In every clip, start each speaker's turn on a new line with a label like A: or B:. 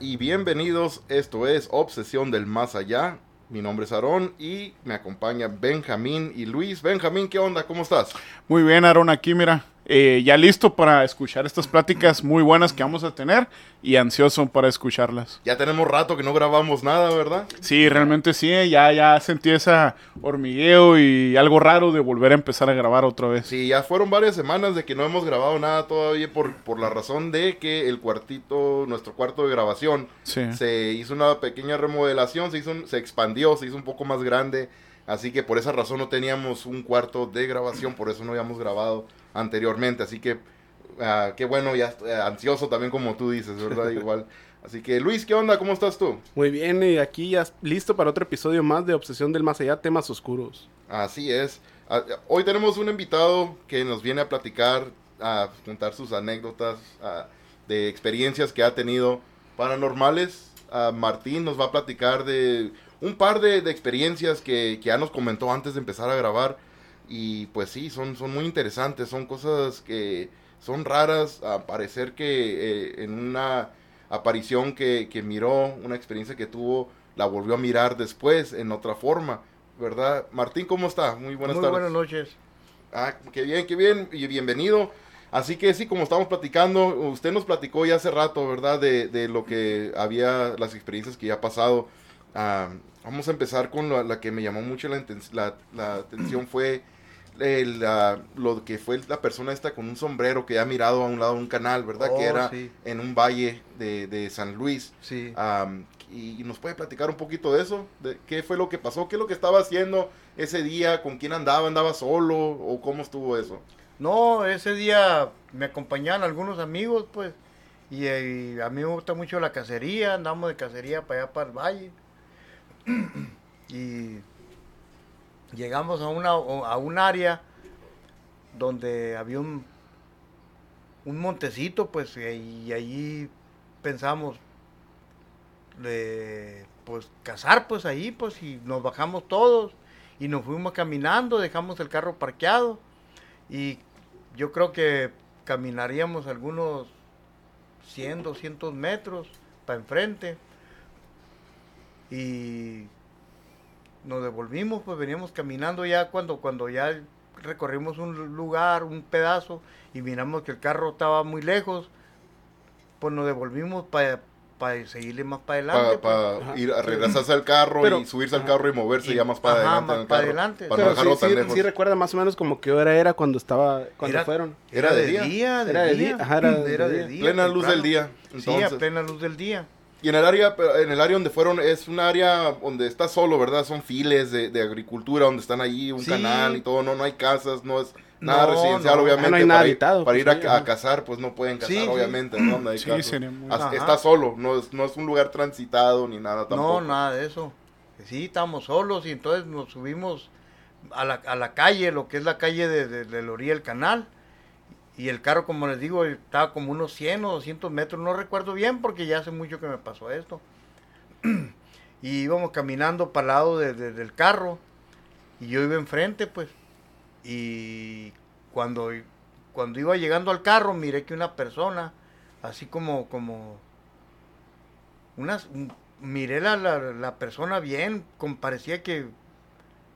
A: Y bienvenidos. Esto es Obsesión del Más Allá. Mi nombre es Aarón y me acompaña Benjamín y Luis. Benjamín, ¿qué onda? ¿Cómo estás?
B: Muy bien, Aarón, aquí mira, eh, ya listo para escuchar estas pláticas muy buenas que vamos a tener y ansioso para escucharlas.
A: Ya tenemos rato que no grabamos nada, ¿verdad?
B: Sí, realmente sí, ya, ya sentí esa hormigueo y algo raro de volver a empezar a grabar otra vez.
A: Sí, ya fueron varias semanas de que no hemos grabado nada todavía por, por la razón de que el cuartito, nuestro cuarto de grabación,
B: Sí.
A: se hizo una pequeña remodelación, se, hizo un- se expandió, se hizo un poco más grande. Así que por esa razón no teníamos un cuarto de grabación, por eso no habíamos grabado anteriormente. Así que ah, qué bueno, ya estoy ansioso también como tú dices, ¿verdad? Igual. Así que Luis, ¿qué onda? ¿Cómo estás tú?
C: Muy bien, y aquí ya listo para otro episodio más de Obsesión del Más Allá, temas oscuros.
A: Así es. Ah, Hoy tenemos un invitado que nos viene a platicar, a contar sus anécdotas ah, de experiencias que ha tenido paranormales. Martín nos va a platicar de un par de, de experiencias que, que ya nos comentó antes de empezar a grabar. Y pues sí, son, son muy interesantes, son cosas que son raras. A parecer que eh, en una aparición que, que miró, una experiencia que tuvo, la volvió a mirar después en otra forma. ¿verdad? Martín, ¿cómo está? Muy buenas
D: Muy
A: tardes.
D: buenas noches.
A: Ah, qué bien, qué bien, y bienvenido. Así que sí, como estamos platicando, usted nos platicó ya hace rato, ¿verdad? De, de lo que había, las experiencias que ya ha pasado. Ah, vamos a empezar con la, la que me llamó mucho la, la, la atención, fue el, ah, lo que fue la persona esta con un sombrero que ha mirado a un lado de un canal, ¿verdad? que
D: Oh,
A: era
D: sí.
A: en un valle de, de San Luis.
D: Sí.
A: Y nos puede platicar un poquito de eso, de qué fue lo que pasó, qué es lo que estaba haciendo ese día, con quién andaba, andaba solo o cómo estuvo eso.
D: No, ese día me acompañaban algunos amigos, pues, y, eh, y a mí me gusta mucho la cacería, andamos de cacería para allá, para el valle. Y llegamos a, una, a un área donde había un, un montecito, pues, y, allí pensamos de, pues, cazar, pues, ahí, pues, y nos bajamos todos y nos fuimos caminando, dejamos el carro parqueado y yo creo que caminaríamos algunos 100, 200 metros para enfrente y nos devolvimos, pues veníamos caminando ya cuando, cuando ya recorrimos un lugar, un pedazo y miramos que el carro estaba muy lejos, pues nos devolvimos para seguirle más para adelante.
A: Para
D: pues.
A: ir a regresarse al carro
C: Pero-
A: y subirse al carro y moverse
D: Y-
A: ya más para
D: ajá,
A: adelante. en
D: más
A: el
D: para
A: carro,
D: adelante.
A: Para no
C: Pero
A: dejarlo
C: sí,
A: tan
C: sí-
A: lejos.
C: sí recuerda más o menos como qué hora era cuando estaba, cuando
D: Era-
C: fueron.
A: Era de día.
D: de
C: Era de día, ajá, era de
D: Era
C: día.
D: de día,
A: Plena luz del día.
D: Sí,
A: Entonces,
D: a plena luz del día.
A: Y en el área, en el área donde fueron, es un área donde está solo, ¿verdad? Son files de, de agricultura donde están ahí, un
D: Sí.
A: canal y todo, no, no hay casas, no es nada
D: No,
A: residencial,
D: no.
A: obviamente.
C: No hay
A: para
C: nada
A: ir,
C: habitado,
A: para
C: pues,
A: ir a,
C: sí,
A: a
C: ajá.
A: cazar, pues no pueden cazar,
D: Sí, sí.
A: obviamente, ¿no? No hay As-. Está solo, no es, no es un lugar transitado ni nada tampoco.
D: No, nada de eso. Sí, estábamos solos y entonces nos subimos a la, a la calle, lo que es la calle de, de, del canal. Y el carro, como les digo, estaba como unos 100 o 200 metros, no recuerdo bien porque ya hace mucho que me pasó esto. y íbamos caminando para el lado de- de- del carro y yo iba enfrente, pues. Y cuando, cuando iba llegando al carro, miré que una persona, así como, como unas, un- miré la, la, la persona bien, parecía que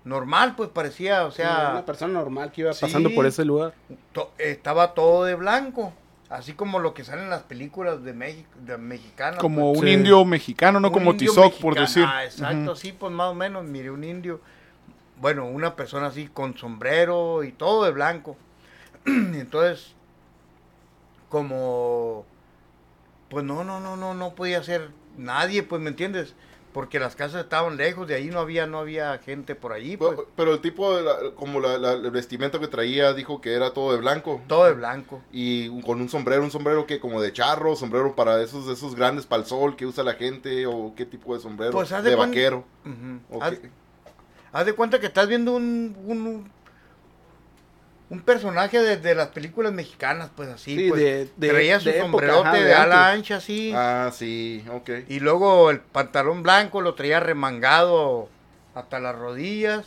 D: normal, pues parecía, o sea,
C: una persona normal que iba
D: sí.
C: pasando por ese lugar.
D: to- estaba todo de blanco, así como lo que sale en las películas de México, de mexicanas.
B: Como
D: pues.
B: un
C: Sí.
B: indio mexicano, no
D: Un
B: como Tizoc, por decir.
D: Ah, exacto, sí, pues más o menos, miré un indio, bueno, una persona así con sombrero y todo de blanco. entonces, como, pues no, no, no, no, no podía ser nadie, pues, ¿me entiendes? Porque las casas estaban lejos, de ahí no había, no había gente por allí, pues,
A: Pero, pero el tipo, de la- como la, la- el vestimenta que traía, dijo que era todo de blanco.
D: todo de blanco.
A: Y con un sombrero, un sombrero que como de charro, sombrero para esos, esos grandes para el sol que usa la gente, o qué tipo de sombrero.
D: Pues, haz
A: de
D: de
A: vaquero. Ok.
D: Haz, haz de cuenta que estás viendo un, un, un personaje de, de las películas mexicanas, pues así,
C: Sí,
D: pues,
C: de- de-
D: traía su sombrerote
C: ajá,
D: de,
C: de
D: ala
C: antes.
D: ancha así,
A: Ah, sí, ok.
D: y luego el pantalón blanco lo traía remangado hasta las rodillas,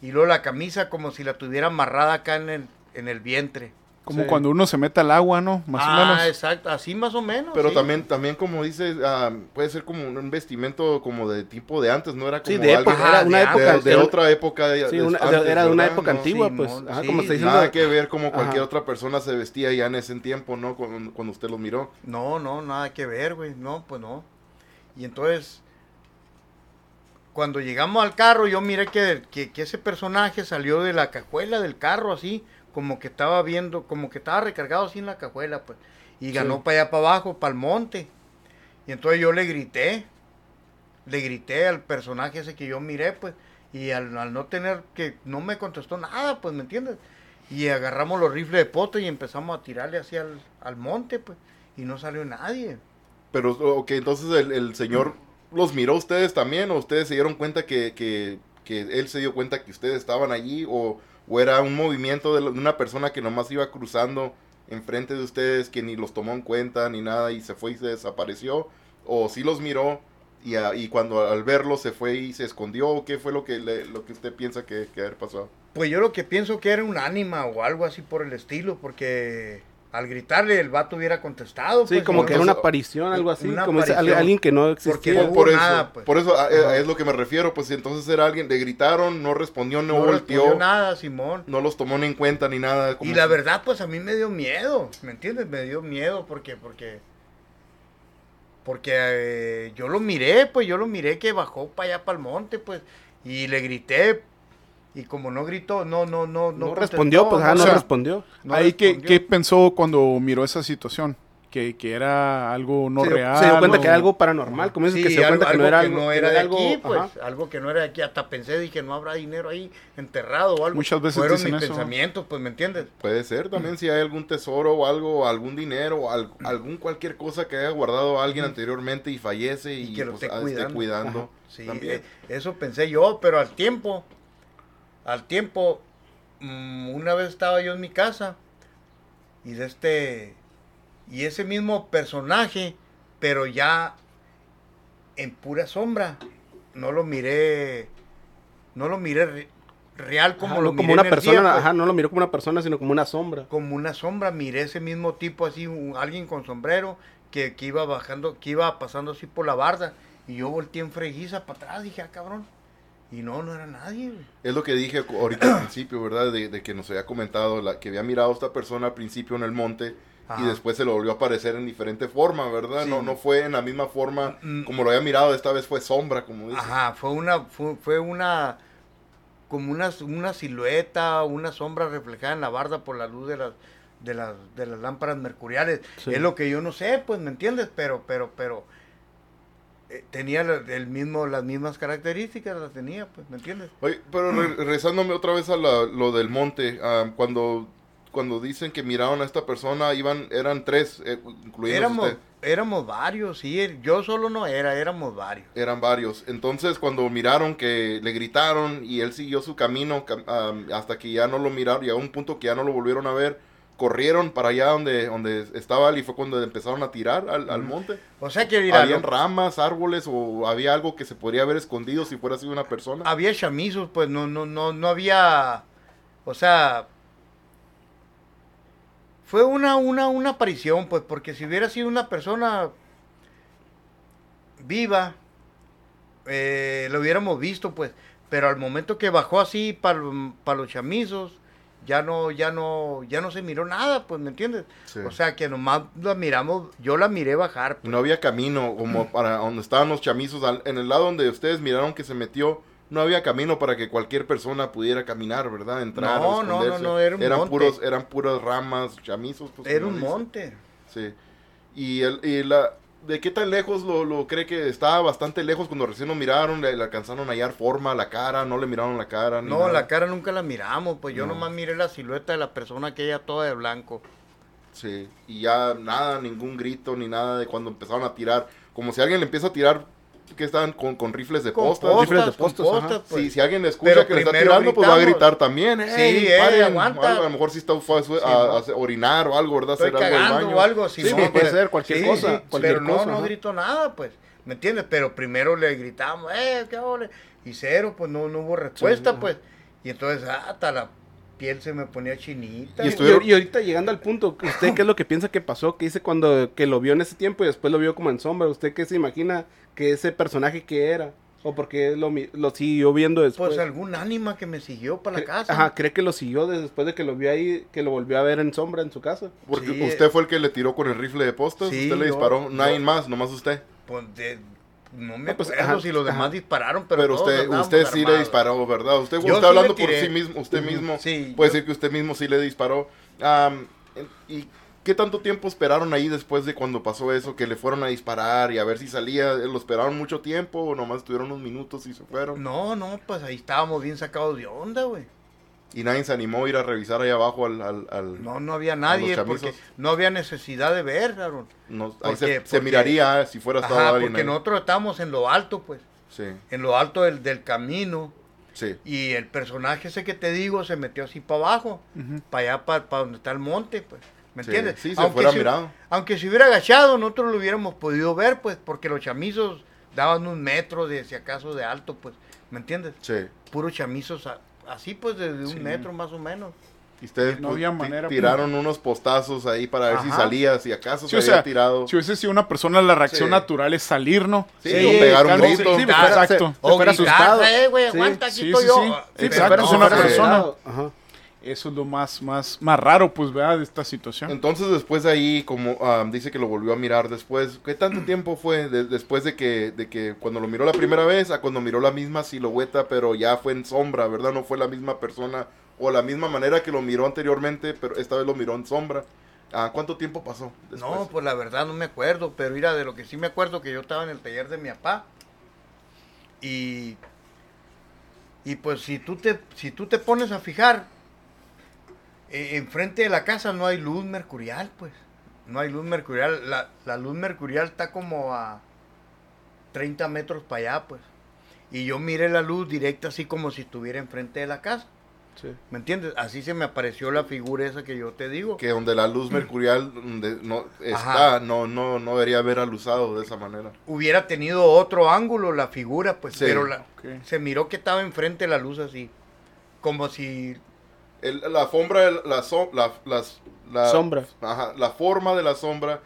D: y luego la camisa como si la tuviera amarrada acá en el, en el vientre.
B: Como
C: Sí.
B: cuando uno se mete al agua, ¿no? Más
D: ah,
B: o menos.
D: exacto, así más o menos.
A: Pero
D: sí.
A: también, también como dices, ah, puede ser como un vestimento como de tipo de antes, no era como
C: Sí, de
A: algo
C: época, era una
D: de-
C: época.
A: de, de
C: era-
A: otra época. de-
C: sí,
A: de
C: una-
A: antes,
C: era de una
A: ¿verdad?
C: época
A: No,
C: antigua, pues. Ajá,
D: sí,
C: como está diciendo.
A: Nada que ver como
C: Ajá.
A: cualquier otra persona se vestía ya en ese tiempo, ¿no? Cuando, cuando usted lo miró.
D: No, no, nada que ver, güey. No, pues no. Y entonces, cuando llegamos al carro, yo miré que, que, que ese personaje salió de la cajuela del carro, así, como que estaba viendo, como que estaba recargado así en la cajuela, pues. Y ganó
C: Sí.
D: para allá, para abajo, para el monte. Y entonces yo le grité, le grité al personaje ese que yo miré, pues. Y al, al no tener que, no me contestó nada, pues, ¿me entiendes? Y agarramos los rifles de poto y empezamos a tirarle hacia al, al monte, pues. Y no salió nadie.
A: Pero, ok, entonces el, el señor los miró a ustedes también, o ustedes se dieron cuenta que, que, que él se dio cuenta que ustedes estaban allí, o, o era un movimiento de, una persona que nomás iba cruzando enfrente de ustedes, que ni los tomó en cuenta ni nada y se fue y se desapareció, o sí los miró y, a- y cuando al verlo se fue y se escondió, qué fue lo que, le- lo que usted piensa que, que haber pasado.
D: Pues yo lo que pienso que era un ánima o algo así por el estilo, porque al gritarle el vato hubiera contestado.
C: Sí,
D: pues,
C: como
D: ¿no?
C: que era una aparición, algo así. Como alguien que no
D: Porque
C: existía.
D: no
A: Por,
D: hubo
A: por eso,
D: nada, pues.
A: por eso a- a-
D: Ajá.
A: es lo que me refiero, pues entonces era alguien, le gritaron, no respondió, no,
D: no
A: volteó,
D: respondió nada, Simón.
A: no los tomó ni en cuenta ni nada.
D: Y la
A: si-
D: verdad, pues a mí me dio miedo, ¿me entiendes? Me dio miedo porque, porque, porque eh, yo lo miré, pues yo lo miré que bajó para allá para el monte, pues, y le grité, y como no gritó, no, no, no, no,
C: respondió, pues, ah,
B: o
C: no respondió.
D: no
B: Ahí, ¿qué,
D: respondió.
B: qué pensó cuando miró esa situación? Que, que era algo no
C: se,
B: real.
C: se dio cuenta
B: o-
C: que era algo paranormal. Como dices
D: Sí,
C: que se dio cuenta que no era algo.
D: no
C: que
D: era de
C: algo-
D: aquí, pues,
C: ajá.
D: algo que no era de aquí, hasta pensé, dije, no habrá dinero ahí enterrado o algo.
B: Muchas veces
D: Fueron
B: dicen
D: mis
B: eso.
D: pensamientos, pues, ¿me entiendes?
A: Puede ser también si hay algún tesoro o algo, algún dinero, o al- algún cualquier cosa que haya guardado alguien anteriormente y fallece y,
D: Y que lo
A: pues,
D: esté
A: ah,
D: cuidando.
A: cuidando.
D: Sí,
A: también.
D: eh, eso pensé yo, pero al tiempo, al tiempo, mm, una vez estaba yo en mi casa y de este, y ese mismo personaje, pero ya en pura sombra, no lo miré, no lo miré re- real como
C: Ajá,
D: lo
C: no
D: miré
C: como una persona,
D: día, pues.
C: ajá, no lo miró como una persona, sino como una sombra.
D: como una sombra, miré ese mismo tipo así, un- alguien con sombrero que, que iba bajando, que iba pasando así por la barda y yo volteé en freguiza para atrás, dije, ah, cabrón. Y no, no era nadie, güey.
A: Es lo que dije ahorita al principio, ¿verdad? De, de que nos había comentado la, que había mirado a esta persona al principio en el monte y después se lo volvió a aparecer en diferente forma, ¿verdad?
D: Sí.
A: No, no fue en la misma forma
D: Mm.
A: como lo había mirado, esta vez fue sombra, como dice.
D: Ajá, fue una, fue, fue una, como una, una silueta, una sombra reflejada en la barda por la luz de las, de las, de las lámparas mercuriales.
C: Sí.
D: Es lo que yo no sé, pues, ¿me entiendes? Pero, pero, pero, eh, tenía el mismo, las mismas características, las tenía, pues, ¿me entiendes?
A: Oye, pero re- regresándome otra vez a la- lo del monte, ah, cuando, cuando dicen que miraron a esta persona, iban, eran tres, eh, incluyendo
D: Éramos,
A: usted.
D: éramos varios, sí, yo solo no era, éramos varios.
A: Eran varios. Entonces, cuando miraron que le gritaron y él siguió su camino cam- am, hasta que ya no lo miraron, llegó a un punto que ya no lo volvieron a ver, corrieron para allá donde, donde estaba él y fue cuando empezaron a tirar al, al monte.
D: O sea que, mira,
A: ¿Habían
D: lo-
A: ramas, árboles o había algo que se podría haber escondido si fuera sido una persona?
D: había chamizos, pues no, no, no, no había, o sea, fue una, una, una aparición, pues, porque si hubiera sido una persona viva, eh, lo hubiéramos visto, pues, pero al momento que bajó así para los chamizos, ya no, ya no, ya no se miró nada, pues, ¿me entiendes?
A: Sí.
D: O sea que nomás la miramos, yo la miré bajar, pues.
A: No había camino como para donde estaban los chamizos. al- En el lado donde ustedes miraron que se metió, no había camino para que cualquier persona pudiera caminar, ¿verdad? Entrar.
D: No, no, no, no, era un
A: eran
D: monte.
A: puros, eran puras ramas, chamizos. pues,
D: Era un monte.
A: Sí. Y, el, y la, ¿de qué tan lejos lo, lo cree que estaba bastante lejos cuando recién lo miraron? Le, le alcanzaron a hallar forma, la cara, no le miraron la cara. ni
D: No,
A: nada?
D: la cara nunca la miramos, pues yo
A: No.
D: nomás miré la silueta de la persona aquella toda de blanco.
A: Sí. Y ya nada, ningún grito ni nada de cuando empezaron a tirar. Como si alguien le empieza a tirar, que estaban con, con rifles de
D: Con
A: postas.
D: postas,
C: rifles de postas,
D: postas, pues.
A: Sí, si alguien le escucha
D: Pero
A: que le está tirando, pues va a gritar también.
D: Sí,
A: "Ey,
D: eh,
A: paren",
D: aguanta.
A: o algo, a lo mejor si está fue a, su-
D: Sí,
A: a- orinar o algo, ¿verdad?
D: Estoy
A: Hacer algo baño.
D: o algo así.
C: Sí,
D: ¿no?
C: puede ser cualquier cosa, cualquier
D: pero no,
C: cosa,
D: no grito nada, pues. ¿Me entiendes? Pero primero le gritamos, eh, qué ole. Y cero, pues no, no hubo respuesta, pues. Y entonces, ah, hasta la piel se me ponía chinita.
A: Y
C: Y,
A: estuvieron-
C: y ahorita llegando al punto, ¿usted qué es lo que piensa que pasó? ¿Qué dice cuando que lo vio en ese tiempo y después lo vio como en sombra? ¿Usted qué se imagina que ese personaje que era? ¿O porque lo, lo siguió viendo después?
D: Pues algún ánima que me siguió para la casa.
C: Ajá, ¿cree que lo siguió de- después de que lo vio ahí, que lo volvió a ver en sombra en su casa?
A: Porque
D: Sí.
A: usted fue el que le tiró con el rifle de postas,
D: Sí,
A: usted le disparó,
D: yo-
A: nadie más, nomás usted.
D: Pues de- no me
C: pues,
D: acuerdo
C: ajá,
D: si los demás
C: ajá.
D: dispararon, pero,
A: usted, usted sí le disparó, ¿verdad? Usted
D: Yo
A: está
D: sí
A: hablando por sí mismo, usted mismo.
D: Sí,
A: puede
D: yo-
A: decir que usted mismo sí le disparó. Am, ¿Y qué tanto tiempo esperaron ahí después de cuando pasó eso? Que le fueron a disparar y a ver si salía. ¿Lo esperaron mucho tiempo o nomás estuvieron unos minutos y se fueron?
D: No, no, pues ahí estábamos bien sacados de onda, güey.
A: Y nadie se animó a ir a revisar ahí abajo al... al, al-
D: No, no había nadie porque no había necesidad de ver, Aaron.
A: no- ahí se,
D: porque-
A: se miraría si fuera estado
D: Ajá,
A: alguien
D: porque
A: ahí.
D: nosotros estábamos en lo alto, pues.
A: Sí,
D: En lo alto del, del camino.
A: sí.
D: Y el personaje ese que te digo se metió así para abajo. Para allá, para, donde está el monte, pues. ¿Me
A: Sí,
D: entiendes?
A: sí, se fuera mirado.
D: Aunque se hubiera agachado, nosotros lo hubiéramos podido ver, pues. Porque los chamizos daban un metro de, si acaso, de alto, pues. ¿Me entiendes?
A: Sí.
D: Puros chamizos a- así, pues, de, de un
B: Sí.
D: metro más o menos.
A: Y ustedes
B: No
A: pues,
B: había manera, pues.
A: tiraron unos postazos ahí para ver si salía, si acaso
B: Sí,
A: se
B: o
A: había
B: sea,
A: tirado.
B: si hubiese sido una persona, la reacción
A: Sí.
B: natural es salir, ¿no?
A: Sí, o pegar un grito.
B: Sí,
C: Sí,
B: exacto.
D: O
C: fuera
D: gritar,
C: asustado.
D: eh, güey,
C: Sí.
D: aguanta, aquí
B: Sí,
D: estoy
B: sí,
D: yo.
B: sí.
D: Sí,
B: Exacto, es
D: no,
B: una persona.
C: Ajá.
B: Eso es lo más, más, más raro, pues, ¿verdad? De esta situación.
A: Entonces después de ahí, como ah, dice que lo volvió a mirar después, ¿qué tanto tiempo fue de- después de que, de que cuando lo miró la primera vez a cuando miró la misma silueta, pero ya fue en sombra, ¿verdad? No fue la misma persona o la misma manera que lo miró anteriormente, pero esta vez lo miró en sombra. Ah, ¿Cuánto tiempo pasó? Después?
D: No, pues la verdad no me acuerdo, pero mira, de lo que sí me acuerdo que yo estaba en el taller de mi papá y y pues si tú te si tú te pones a fijar eh, enfrente de la casa no hay luz mercurial, pues. No hay luz mercurial, la, la luz mercurial está como a 30 metros para allá, pues. Y yo miré la luz directa así como si estuviera enfrente de la casa.
C: Sí.
D: ¿Me entiendes? Así se me apareció la figura esa que yo te digo.
A: Que donde la luz mercurial donde no está,
D: Ajá.
A: no, no, no debería haber alusado de esa manera.
D: hubiera tenido otro ángulo la figura, pues,
A: Sí.
D: pero la- se miró que estaba enfrente la luz así, como si,
A: El- la sombra, la, so- la, las- la-
C: Sombra.
A: Ajá, la forma de la sombra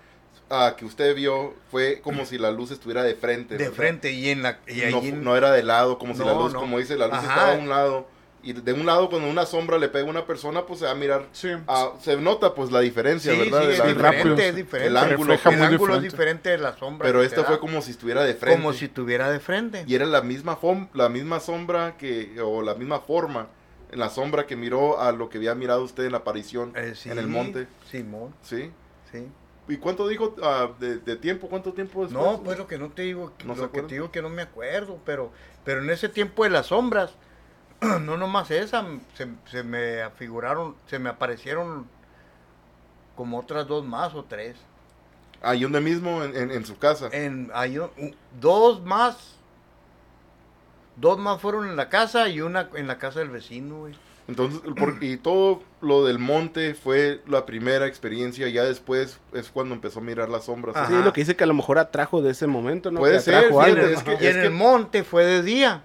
A: ah, que usted vio fue como si la luz estuviera de frente.
D: de
A: ¿verdad?
D: frente y en la, y ahí
A: no,
D: en-
A: no era de lado, como si la
D: No,
A: luz,
D: no.
A: como dice, la luz
D: Ajá.
A: estaba a un lado. Y de un lado, cuando una sombra le pega a una persona, pues se va a mirar.
B: Sí.
A: ah, se nota, pues, la diferencia,
D: sí,
A: ¿verdad?
D: sí, es
A: ángulo.
D: diferente, es diferente.
A: El ángulo,
D: El ángulo es
B: diferente.
D: diferente de la sombra.
A: Pero esta fue
D: da,
A: como si estuviera de frente.
D: como si estuviera de frente.
A: Y era la misma, la misma sombra que, o la misma forma, en la sombra que miró a lo que había mirado usted en la aparición
D: Eh, sí,
A: en el monte.
D: Simón,
A: ¿Sí?
D: sí.
A: ¿Y cuánto dijo ah, de, de tiempo? ¿Cuánto tiempo después?
D: No, pues lo que no te digo,
A: ¿No se
D: lo que te digo que no me acuerdo, pero, pero en ese tiempo de las sombras, no nomás esa, se, se me afiguraron, se me aparecieron como otras dos más o tres.
A: Ahí donde mismo, en, en- en su casa.
D: En, hay un- dos más, dos más fueron en la casa y una en la casa del vecino, güey.
A: Entonces, por- y todo lo del monte fue la primera experiencia, ya después es cuando empezó a mirar las sombras.
D: Ajá.
C: Sí, lo que dice que a lo mejor atrajo de ese momento, ¿no?
A: Puede
C: Que
A: ser,
C: algo.
A: es que-
D: y en
A: que-
D: el monte fue de día.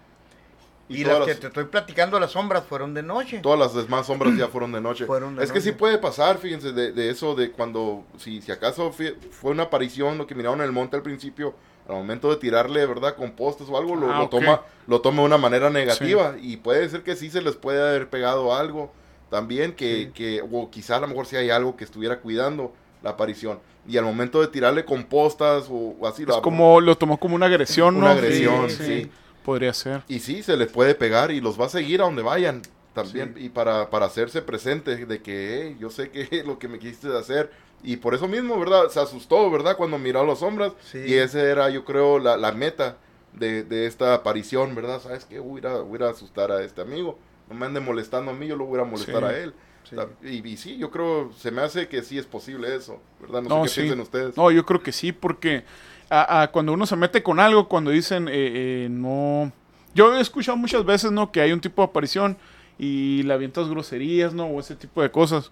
A: Y
D: Y, las que te estoy platicando, las sombras, fueron de noche.
A: Todas las demás sombras ya fueron de noche.
D: Fueron de
A: es que sí puede pasar, fíjense, de, de eso, de cuando, si, si acaso fue, fue una aparición, lo que miraron en el monte al principio, al momento de tirarle, ¿verdad?, compostos o algo, lo,
B: Ah,
A: lo toma lo toma de una manera negativa. Y puede ser que sí se les puede haber pegado algo también, que,
C: Sí.
A: que o quizá a lo mejor sí hay algo que estuviera cuidando la aparición. Y al momento de tirarle compostas o, o así,
B: Es
A: lo-
B: como, lo tomó como una agresión, ¿no?
A: Una agresión,
B: Sí. Podría ser.
A: Y sí, se les puede pegar y los va a seguir a donde vayan también. Y para, para hacerse presente de que "Hey, yo sé que lo que me quisiste hacer. Y por eso mismo, ¿verdad? Se asustó, ¿verdad? Cuando miró a las sombras.
D: Sí.
A: Y esa era, yo creo, la, la meta de, de esta aparición, ¿verdad? ¿Sabes qué? Voy a, voy a asustar a este amigo. No me ande molestando a mí, yo lo voy a molestar
B: Sí.
A: a él.
D: Sí.
A: Y, y sí, yo creo, se me hace que sí es posible eso, ¿verdad? No,
B: No,
A: sé qué
B: sí.
A: ustedes.
B: No, yo creo que sí, porque a- a cuando uno se mete con algo, cuando dicen eh, eh, no... Yo he escuchado muchas veces, ¿no? Que hay un tipo de aparición y le avientas groserías, ¿no? O ese tipo de cosas.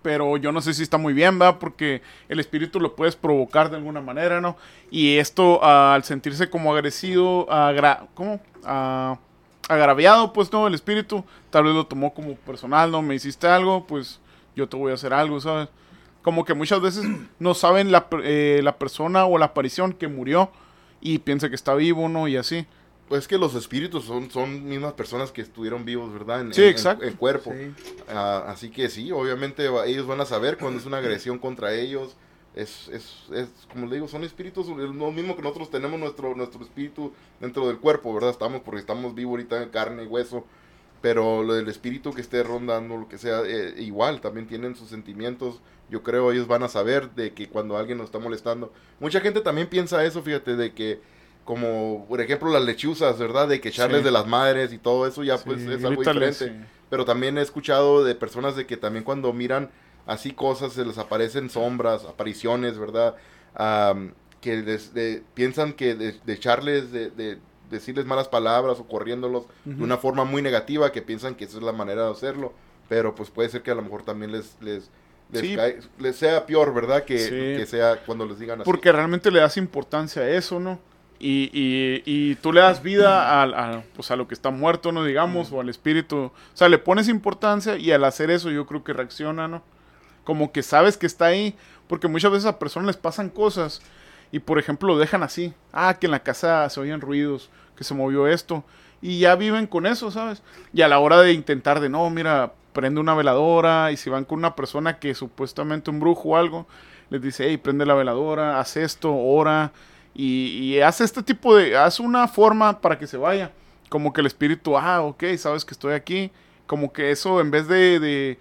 B: Pero yo no sé si está muy bien, ¿verdad? Porque el espíritu lo puedes provocar de alguna manera, ¿no? Y esto, ah, al sentirse como agresivo, agra- ¿cómo? Ah, agraviado, pues, ¿no? El espíritu, tal vez lo tomó como personal, ¿no? Me hiciste algo, pues yo te voy a hacer algo, ¿sabes? Como que muchas veces no saben la, eh, la persona o la aparición que murió y piensa que está vivo, ¿no? Y así.
A: Pues que los espíritus son, son mismas personas que estuvieron vivos, ¿verdad? En,
B: Sí,
A: en-
B: exacto.
A: En, cuerpo.
D: Sí.
A: Ah, así que sí, obviamente ellos van a saber cuando es una agresión contra ellos. Es, es, es como le digo, son espíritus, es lo mismo que nosotros tenemos nuestro, nuestro espíritu dentro del cuerpo, ¿verdad? Estamos porque estamos vivos ahorita en carne y hueso. Pero lo del espíritu que esté rondando, lo que sea, eh, igual, también tienen sus sentimientos. Yo creo ellos van a saber de que cuando alguien nos está molestando. Mucha gente también piensa eso, fíjate, de que como por ejemplo las lechuzas, ¿verdad? De que echarles
B: Sí.
A: de las madres y todo eso ya pues es algo diferente.
B: sí.
A: Pero también he escuchado de personas de que también cuando miran así cosas se les aparecen sombras, apariciones, ¿verdad? Am, que les- de- piensan que de, de echarles, de, de decirles malas palabras o corriéndolos de
B: Ujú.
A: una forma muy negativa, que piensan que esa es la manera de hacerlo. Pero pues puede ser que a lo mejor también les, les, les,
B: Sí.
A: cae- les sea peor, ¿verdad? Que, que sea cuando les digan así.
B: Porque realmente le das importancia a eso, ¿no? Y, y, y tú le das vida al- a, pues a lo que está muerto, ¿no? Digamos, o al espíritu. O sea, le pones importancia y al hacer eso yo creo que reacciona, ¿no? Como que sabes que está ahí. Porque muchas veces a personas les pasan cosas y, por ejemplo, lo dejan así. Ah, que en la casa se oyen ruidos, que se movió esto. Y ya viven con eso, ¿sabes? Y a la hora de intentar de, no, mira, prende una veladora y si van con una persona que supuestamente un brujo o algo, les dice, hey, prende la veladora, haz esto, ora, y, y haz este tipo de, haz una forma para que se vaya. Como que el espíritu, ah, ok, sabes que estoy aquí. Como que eso, en vez de,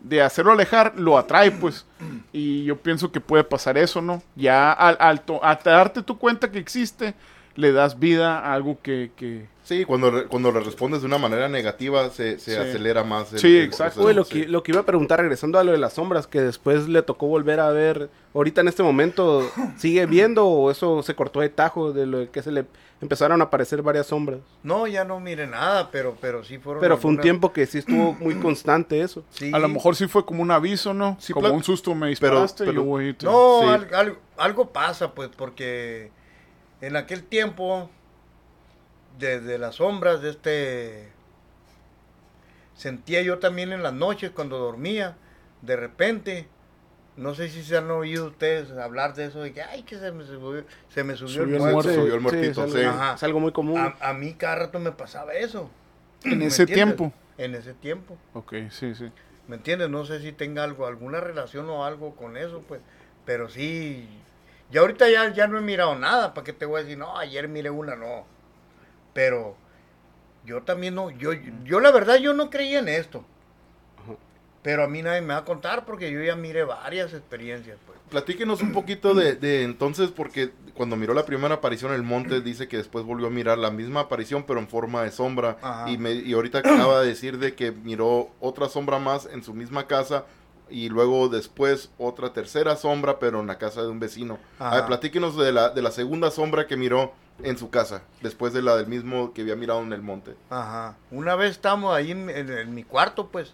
B: de, hacerlo alejar, lo atrae, pues. Y yo pienso que puede pasar eso, ¿no? Ya al, al, al darte tu cuenta que existe, le das vida a algo que... que...
A: Sí, cuando, re- cuando le respondes de una manera negativa se, se
B: Sí.
A: acelera más. el-
B: Sí,
A: el
B: exacto.
C: lo,
A: sí.
C: que, lo que iba a preguntar, regresando a lo de las sombras, que después le tocó volver a ver, ahorita en este momento, ¿sigue viendo o eso se cortó de tajo de lo que se le empezaron a aparecer varias sombras?
D: No, ya no mire nada, pero, pero sí fueron.
C: Pero fue un tiempo que sí estuvo muy constante eso.
D: Sí.
B: A lo mejor sí fue como un aviso, ¿no?
A: Sí,
B: como un susto, me
A: pero-
B: disparaste
A: pero-
B: y te-
D: No,
A: Sí.
D: al- al- algo pasa, pues, porque en aquel tiempo, desde las sombras de este, sentía yo también en las noches cuando dormía, de repente, no sé si se han oído ustedes hablar de eso, de que, ay, que se me subió, se me subió,
B: Subió
D: el
B: el
D: muerto.
A: Se subió el
C: Sí,
A: muertito,
C: es, algo,
D: Ajá.
C: es algo muy común.
D: A, a mí cada rato me pasaba eso.
B: En
D: ¿me
B: ese
D: entiendes?
B: tiempo.
D: En ese tiempo.
B: Ok, sí, sí.
D: ¿Me entiendes? No sé si tenga algo, alguna relación o algo con eso, pues. Pero sí. Ya ahorita ya, ya no he mirado nada. ¿Para qué te voy a decir? No, ayer miré una, no. Pero yo también no. Yo, yo la verdad, yo no creía en esto.
C: Ajá.
D: Pero a mí nadie me va a contar porque yo ya miré varias experiencias, pues.
A: Platíquenos un poquito de, de entonces, porque cuando miró la primera aparición en el monte, dice que después volvió a mirar la misma aparición, pero en forma de sombra.
D: Ajá.
A: Y, me, y ahorita acaba de decir de que miró otra sombra más en su misma casa y luego después otra tercera sombra, pero en la casa de un vecino. A ver,
D: Ajá.
A: platíquenos de la, de la segunda sombra que miró en su casa, después de la del mismo que había mirado en el monte.
D: Ajá. Una vez estábamos ahí en, en- en mi cuarto, pues,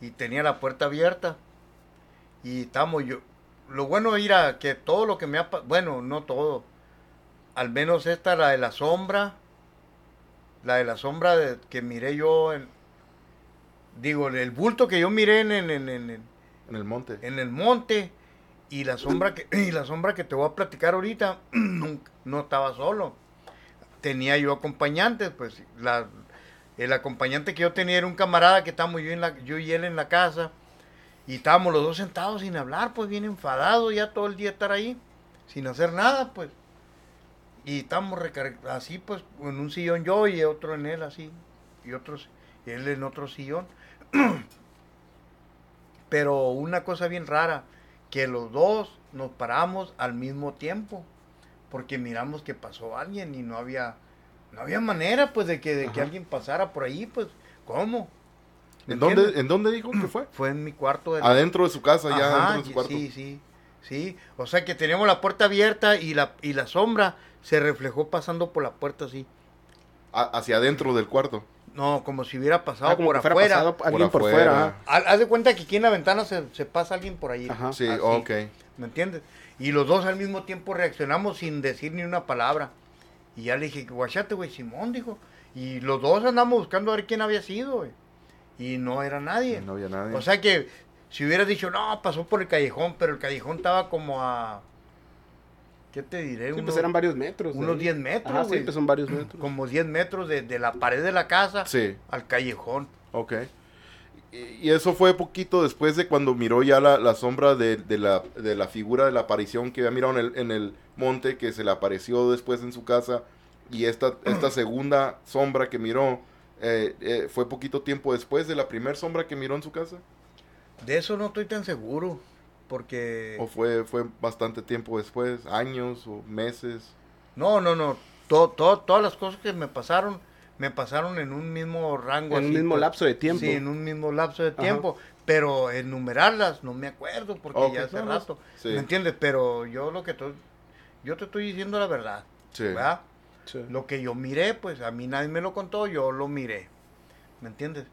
D: y tenía la puerta abierta. Y estamos yo. Lo bueno era que todo lo que me ha pa- bueno, no todo. Al menos esta, la de la sombra. La de la sombra de- que miré yo en. Digo, el bulto que yo miré en, en- en-
A: el monte.
D: en el monte. Y la sombra que, y la sombra que te voy a platicar ahorita, no estaba solo. Tenía yo acompañantes, pues el acompañante que yo tenía era un camarada que estábamos yo, y él en la casa. Y estábamos los dos sentados sin hablar, pues bien enfadados ya todo el día estar ahí, sin hacer nada, pues. Y estábamos así, pues, en un sillón yo y otro en él así, y otros, él en otro sillón. Pero una cosa bien rara, que los dos nos paramos al mismo tiempo, porque miramos que pasó alguien y no había, no había manera pues de que, de que alguien pasara por ahí, pues, ¿cómo? ¿Me
A: ¿En dónde? ¿En dónde dijo que fue?
D: Fue en mi cuarto de
A: Adentro de su casa, ya adentro de su cuarto.
D: Sí, sí, sí. O sea que teníamos la puerta abierta y la, y la sombra se reflejó pasando por la puerta así.
A: A- hacia adentro del cuarto.
D: No, como si hubiera pasado
C: Ah, como
D: por
C: que fuera
D: afuera.
C: pasado alguien por,
A: afuera.
C: fuera. ajá.
D: Haz haz de cuenta que aquí en la ventana se, se pasa alguien por ahí.
C: Ajá.
A: Sí,
D: así.
A: ok.
D: ¿Me entiendes? Y los dos al mismo tiempo reaccionamos sin decir ni una palabra. Y ya le dije, guachate, güey, Simón, dijo. Y los dos andamos buscando a ver quién había sido, güey. Y no era nadie.
A: No había nadie.
D: O sea que si hubieras dicho, no, pasó por el callejón, pero el callejón estaba como a. ¿Qué te diré?
C: Sí,
D: unos,
C: pues eran varios metros.
D: unos
C: ahí.
D: 10 metros,
C: Ajá, sí, pues son varios metros.
D: Como 10 metros de, de la pared de la casa
A: Sí,
D: al callejón.
A: ok. Y, y eso fue poquito después de cuando miró ya la, la sombra de, de la, de la figura de la aparición que había mirado en el, en el monte, que se le apareció después en su casa. Y esta, esta segunda sombra que miró eh, eh, fue poquito tiempo después de la primera sombra que miró en su casa.
D: De eso no estoy tan seguro. Porque.
A: ¿O fue, fue bastante tiempo después? ¿Años o meses?
D: No, no, no. To- to- todas las cosas que me pasaron, me pasaron en un mismo rango.
C: En un mismo
D: pues.
C: lapso de tiempo.
D: Sí, en un mismo lapso de tiempo. Pero enumerarlas no me acuerdo porque
A: Ok,
D: ya hace
A: no, no,
D: rato.
A: sí.
D: ¿Me entiendes? Pero yo lo que estoy. Yo te estoy diciendo la verdad.
A: Sí.
D: ¿Verdad?
C: Sí.
D: Lo que yo miré, pues a mí nadie me lo contó, yo lo miré. ¿Me entiendes?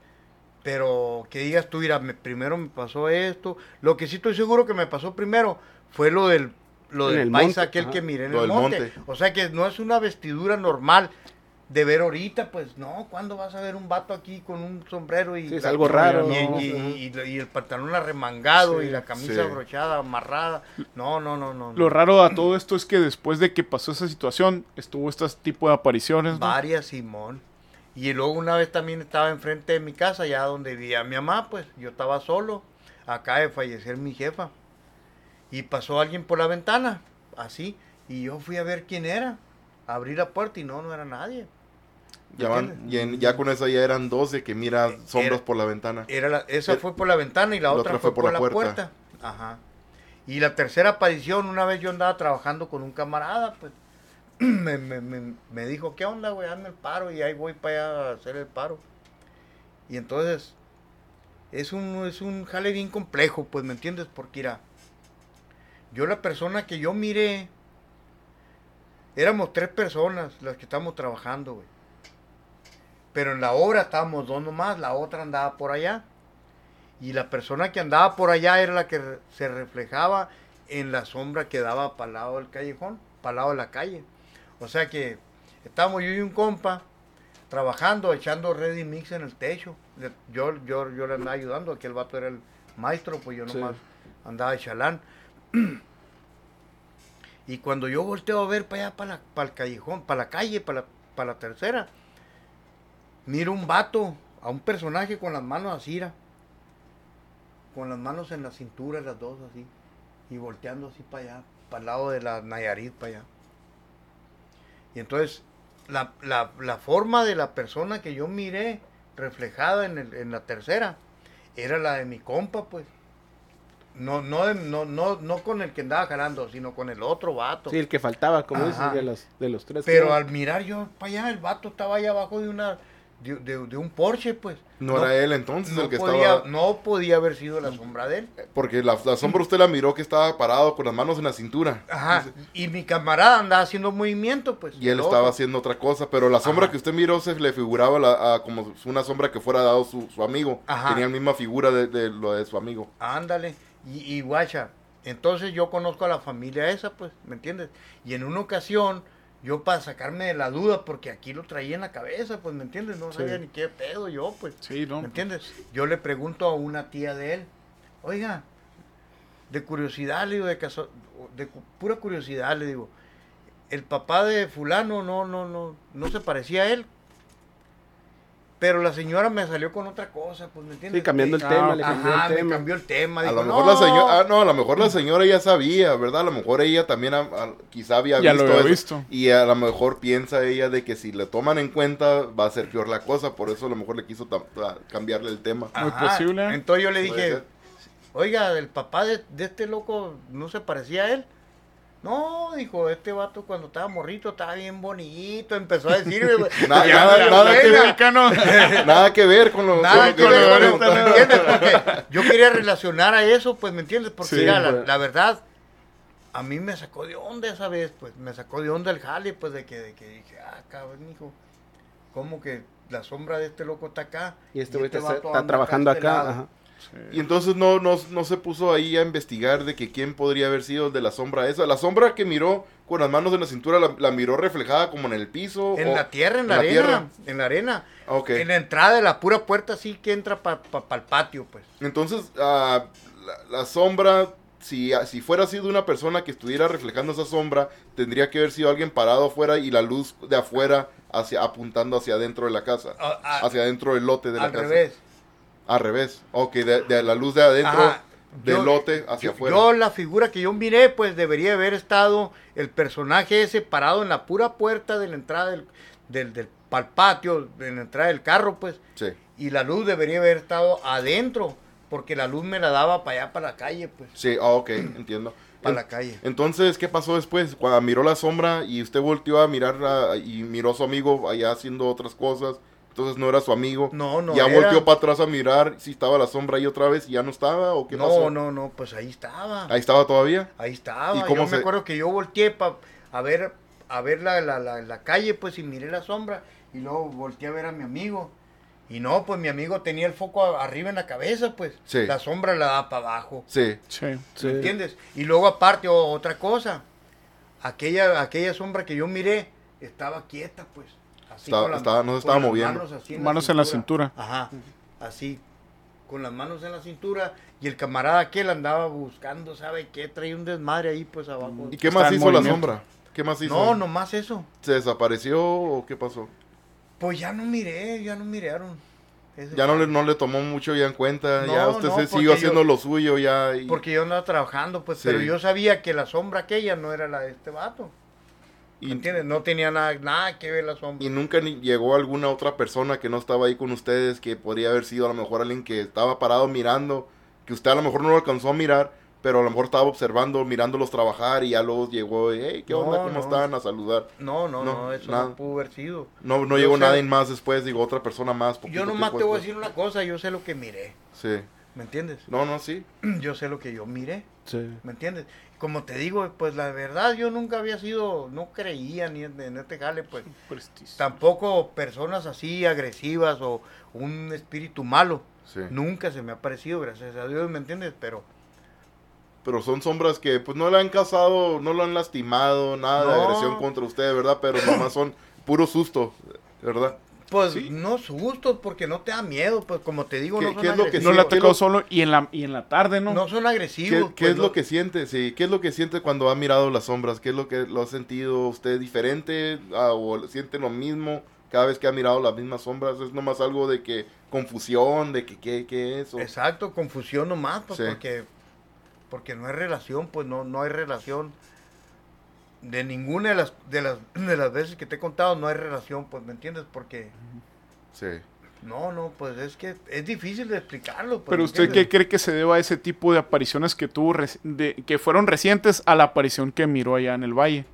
D: Pero que digas tú, mira, me- primero me pasó esto. Lo que sí estoy seguro que me pasó primero fue lo del, lo
C: En
D: del
C: el
D: paisa
C: monte,
D: aquel
C: ajá.
D: que miré en
A: Lo
D: el monte.
A: monte.
D: O sea que no es una vestidura normal de ver ahorita, pues no, ¿cuándo vas a ver un vato aquí con un sombrero y,
C: Sí, es
D: la-
C: algo raro,
D: y,
C: ¿no?
D: y- y- y- y el pantalón arremangado
C: Sí,
D: y la camisa
A: sí.
D: abrochada, amarrada? No, no, no, no. no.
B: Lo raro a todo esto es que después de que pasó esa situación, estuvo este tipo de apariciones, ¿no?
D: Varias, Simón. Y luego una vez también estaba enfrente de mi casa, allá donde vivía mi mamá, pues yo estaba solo, acá de fallecer mi jefa. Y pasó alguien por la ventana, así, y yo fui a ver quién era. Abrí la puerta y no, no era nadie.
A: Ya, van- y en- ya con esa ya eran 12 que mira sombras
D: Era-
A: por la ventana.
D: Era la- esa
A: El-
D: fue por la ventana y la, otra, fue por, la puerta. Ajá. Y la tercera aparición, una vez yo andaba trabajando con un camarada, pues me, me, me, me dijo, ¿qué onda, güey? Hazme el paro y ahí voy para allá a hacer el paro. Y entonces, es un, es un jale bien complejo, pues, ¿me entiendes? Porque, mira, yo la persona que yo miré, éramos tres personas las que estamos trabajando, güey. Pero en la obra estábamos dos nomás, la otra andaba por allá. Y la persona que andaba por allá era la que se reflejaba en la sombra que daba para el lado del callejón, para el lado de la calle. O sea que estábamos yo y un compa trabajando, echando ready mix en el techo. Yo, yo, yo le andaba ayudando, aquel vato era el maestro, pues yo
C: Sí.
D: nomás andaba de chalán. Y cuando yo volteo a ver para allá, para, la- para el callejón, para la calle, para la, para la tercera, miro un vato, a un personaje con las manos así, con las manos en la cintura, las dos así, y volteando así para allá, para el lado de la Nayarit, para allá. Y entonces, la, la, la forma de la persona que yo miré reflejada en, el- en la tercera, era la de mi compa, pues. No, no, no, no, no con el que andaba jalando, sino con el otro vato.
C: Sí, el que faltaba, como dices, de los, de los tres.
D: Pero
C: que-
D: al mirar yo para allá, el vato estaba ahí abajo de una de, de- de un Porsche, pues.
A: No, era él entonces
D: no
A: el que
D: podía,
A: estaba...
D: No podía haber sido la sombra de él.
A: Porque la, la sombra usted la miró que estaba parado con las manos en la cintura.
D: Ajá. Y mi camarada andaba haciendo movimiento, pues.
A: Y él estaba haciendo otra cosa, pero la sombra
D: Ajá.
A: que usted miró se le figuraba la- a como una sombra que fuera dado su, su amigo.
D: Ajá.
A: Tenía la misma figura de, de lo de su amigo.
D: Ándale. Y, y guacha, entonces yo conozco a la familia esa, pues, ¿me entiendes? Y en una ocasión, yo para sacarme de la duda, porque aquí lo traía en la cabeza, pues, ¿me entiendes? No
C: Sí.
D: sabía ni qué pedo yo, pues.
B: Sí, ¿no?
D: ¿Me entiendes? Yo le pregunto a una tía de él, oiga, de curiosidad, le digo, de, caso- de cu- pura curiosidad, le digo, el papá de fulano no, no, no, no se parecía a él. Pero la señora me salió con otra cosa, pues, ¿me entiendes?
C: Sí, cambiando el
B: Ah,
C: tema, le
B: ajá,
C: cambió
D: Ajá,
C: el
D: me cambió el tema.
A: A lo mejor
D: "No".
A: la señora, ah, no, a lo mejor la señora ya sabía, ¿verdad? A lo mejor ella también ah, ah, quizá había
B: Ya lo había
A: eso.
B: visto.
A: Y a lo mejor piensa ella de que si le toman en cuenta va a ser peor la cosa, por eso a lo mejor le quiso cambiarle el tema.
B: Muy posible.
D: Entonces yo le dije, oiga, el papá de, de este loco no se parecía a él. No, dijo, este vato cuando estaba morrito estaba bien bonito. Empezó a decirme, güey.
A: Nada-
D: Ya,
A: nada- que ver. Nada que ver con lo,
D: Nada
A: con
D: que ver yo quería relacionar a eso, pues, ¿me entiendes? Porque,
B: Sí,
D: mira, la,
C: pues.
D: la verdad, a mí me sacó de onda esa vez, pues, me sacó de onda el jale, pues, de que, de que dije, ah, cabrón, hijo, ¿cómo que la sombra de este loco está acá?
C: Y este güey está,
D: vato
C: está trabajando
D: este
C: acá.
D: lado?
A: Y entonces no, no, no se puso ahí a investigar de que quién podría haber sido el de la sombra esa. La sombra que miró con las manos en la cintura, la, la miró reflejada como en el piso.
D: En
A: o-
D: la tierra, en la, arena.
A: tierra.
D: En la arena.
A: Ah.
D: En la entrada de la pura puerta sí que entra para el patio, pues.
A: Entonces, ah, la, la sombra, si, si fuera sido una persona que estuviera reflejando esa sombra, tendría que haber sido alguien parado afuera y la luz de afuera hacia, apuntando hacia adentro de la casa.
D: A- a-
A: hacia adentro del lote de la
D: al
A: casa.
D: revés.
A: Al revés. Ok, de, de la luz de adentro
D: Ajá.
A: del
D: Yo-
A: lote hacia
D: yo,
A: afuera.
D: yo la figura que yo miré, pues debería haber estado el personaje ese parado en la pura puerta de la entrada del, del, del pa'l patio, de la entrada del carro, pues.
A: Sí.
D: Y la luz debería haber estado adentro, porque la luz me la daba para allá, para la calle, pues.
A: Sí, ah, ok, entiendo.
D: Para
A: En-
D: la calle.
A: Entonces, ¿qué pasó después? Cuando miró la sombra y usted volteó a mirar y miró a su amigo allá haciendo otras cosas. Entonces no era su amigo.
D: No, no
A: Ya
D: era.
A: volteó para atrás a mirar si estaba la sombra ahí otra vez y ya no estaba o qué
D: No,
A: pasó.
D: no, no, pues ahí estaba.
A: Ahí estaba todavía.
D: Ahí estaba.
A: ¿Y cómo
D: yo
A: se-
D: me acuerdo que yo volteé pa, a ver, a ver la, la, la, la calle, pues, y miré la sombra. Y luego volteé a ver a mi amigo. Y no, pues mi amigo tenía el foco a- arriba en la cabeza, pues.
A: Sí.
D: La sombra la daba para abajo.
A: Sí.
B: Sí.
D: ¿Me entiendes? Y luego aparte o- otra cosa. Aquella, aquella sombra que yo miré estaba quieta, pues. Así con
A: no se estaba moviendo.
D: Manos,
B: en la cintura.
D: Ajá. Así. Con las manos en la cintura. Y el camarada aquel andaba buscando, ¿sabe qué? Traía un desmadre ahí, pues abajo.
A: ¿Y qué más hizo la
B: movimiento.
A: sombra? ¿Qué más hizo?
D: No, nomás eso.
A: ¿Se desapareció o qué pasó?
D: Pues ya no miré, ya no miraron. Ese
A: Ya no le, no le tomó mucho ya en cuenta. ya usted
D: no,
A: se siguió haciendo
D: yo-
A: lo suyo ya. y-
D: Porque yo andaba trabajando, pues,
A: Sí.
D: pero yo sabía que la sombra aquella no era la de este vato. ¿Me
A: y,
D: entiendes? No tenía nada, nada que ver la sombra.
A: y nunca ni llegó alguna otra persona que no estaba ahí con ustedes que podría haber sido a lo mejor alguien que estaba parado mirando, que usted a lo mejor no lo alcanzó a mirar, pero a lo mejor estaba observando, mirándolos trabajar y ya luego llegó, hey, ¿qué onda?
D: No,
A: ¿Cómo
D: no.
A: están? A saludar.
D: No, no,
A: No,
D: no, eso
A: nada.
D: no pudo haber sido.
A: No, no
D: Yo
A: llegó
D: sé-
A: nadie más después, digo, otra persona más.
D: Yo nomás te voy a decir una cosa, yo sé lo que miré,
A: Sí.
D: ¿me entiendes?
A: No, no, sí.
D: Yo sé lo que yo miré,
C: Sí.
D: ¿me entiendes? Como te digo, pues la verdad yo nunca había sido, no creía ni en, en este jale, pues tampoco personas así agresivas o un espíritu malo.
A: Sí.
D: Nunca se me ha parecido, gracias a Dios, ¿me entiendes? Pero
A: Pero son sombras que pues no le han causado, no lo han lastimado, nada de agresión contra usted, ¿verdad? Pero nomás son puro susto, ¿verdad?
D: Pues
B: Sí.
D: no sustos porque no te da miedo, pues como te digo,
A: ¿Qué-
D: no son
A: qué es lo que
B: No le ha
A: ¿qué es
B: tocado
A: lo-
B: solo y en la, y en la tarde, ¿no?
D: No son
A: ¿Qué,
D: agresivos.
A: qué
D: pues,
A: es lo que siente? Sí, ¿qué es lo que siente cuando ha mirado las sombras? ¿Qué es lo que lo ha sentido usted diferente ah, o siente lo mismo cada vez que ha mirado las mismas sombras? ¿Es nomás algo de que confusión, de que qué, qué es? o-
D: Exacto, confusión nomás, pues
A: Sí.
D: porque porque no hay relación, pues no no hay relación de ninguna de las de las de las veces que te he contado no hay relación, pues me entiendes, porque
A: Sí.
D: no, no, pues es que es difícil de explicarlo, pues,
B: Pero
D: ¿me
B: usted qué cree que se deba a ese tipo de apariciones que tuvo, de, que fueron recientes a la aparición que miró allá en el valle?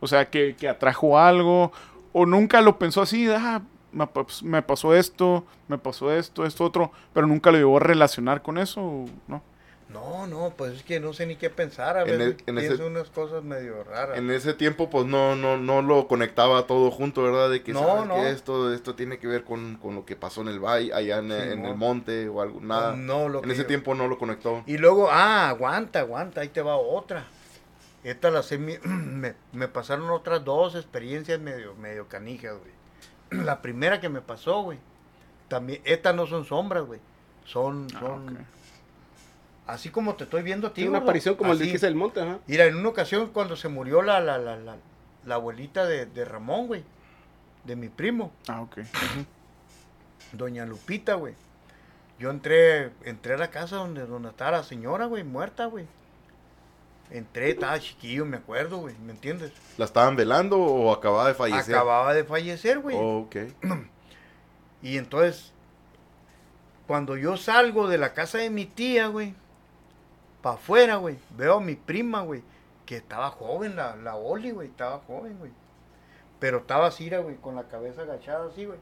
B: O sea, que, que atrajo algo, o nunca lo pensó así, ah, me, pas- me pasó esto, me pasó esto, esto, otro, pero nunca lo llevó a relacionar con eso, ¿o ¿no?
D: No, no, pues es que no sé ni qué pensar, a
A: En
D: veces
A: el- en ese-
D: unas cosas medio raras.
A: En ese tiempo, pues no, no, no lo conectaba todo junto, ¿verdad? De que
D: No,
A: ¿sabes
D: no.
A: esto, esto tiene que ver con, con lo que pasó en el valle, allá en,
D: Sí,
A: en
D: no.
A: el monte o algo, nada.
D: No, lo
A: en
D: que
A: ese
D: yo-
A: tiempo no lo conectó.
D: Y luego, ah, aguanta, aguanta, ahí te va otra. Esta la sé, mi- me, me pasaron otras dos experiencias medio, medio canijas, güey. La primera que me pasó, güey. También, estas no son sombras, güey. Son,
B: Ah,
D: son. Así como te estoy viendo a ti.
C: Tiene una aparición como el de
D: así.
C: que es el monte, ajá.
D: Mira, en una ocasión cuando se murió la, la, la, la, la abuelita de, de Ramón, güey. De mi primo.
B: Ah, ok.
D: Doña Lupita, güey. Yo entré, entré a la casa donde, donde estaba la señora, güey, muerta, güey. Entré, estaba chiquillo, me acuerdo, güey, ¿me entiendes?
A: ¿La estaban velando o acababa de fallecer?
D: Acababa de fallecer, güey.
A: Oh, ok.
D: Y entonces, cuando yo salgo de la casa de mi tía, güey, para afuera, güey, veo a mi prima, güey, que estaba joven, la, la Oli, güey, estaba joven, güey. Pero estaba así, güey, con la cabeza agachada así, güey.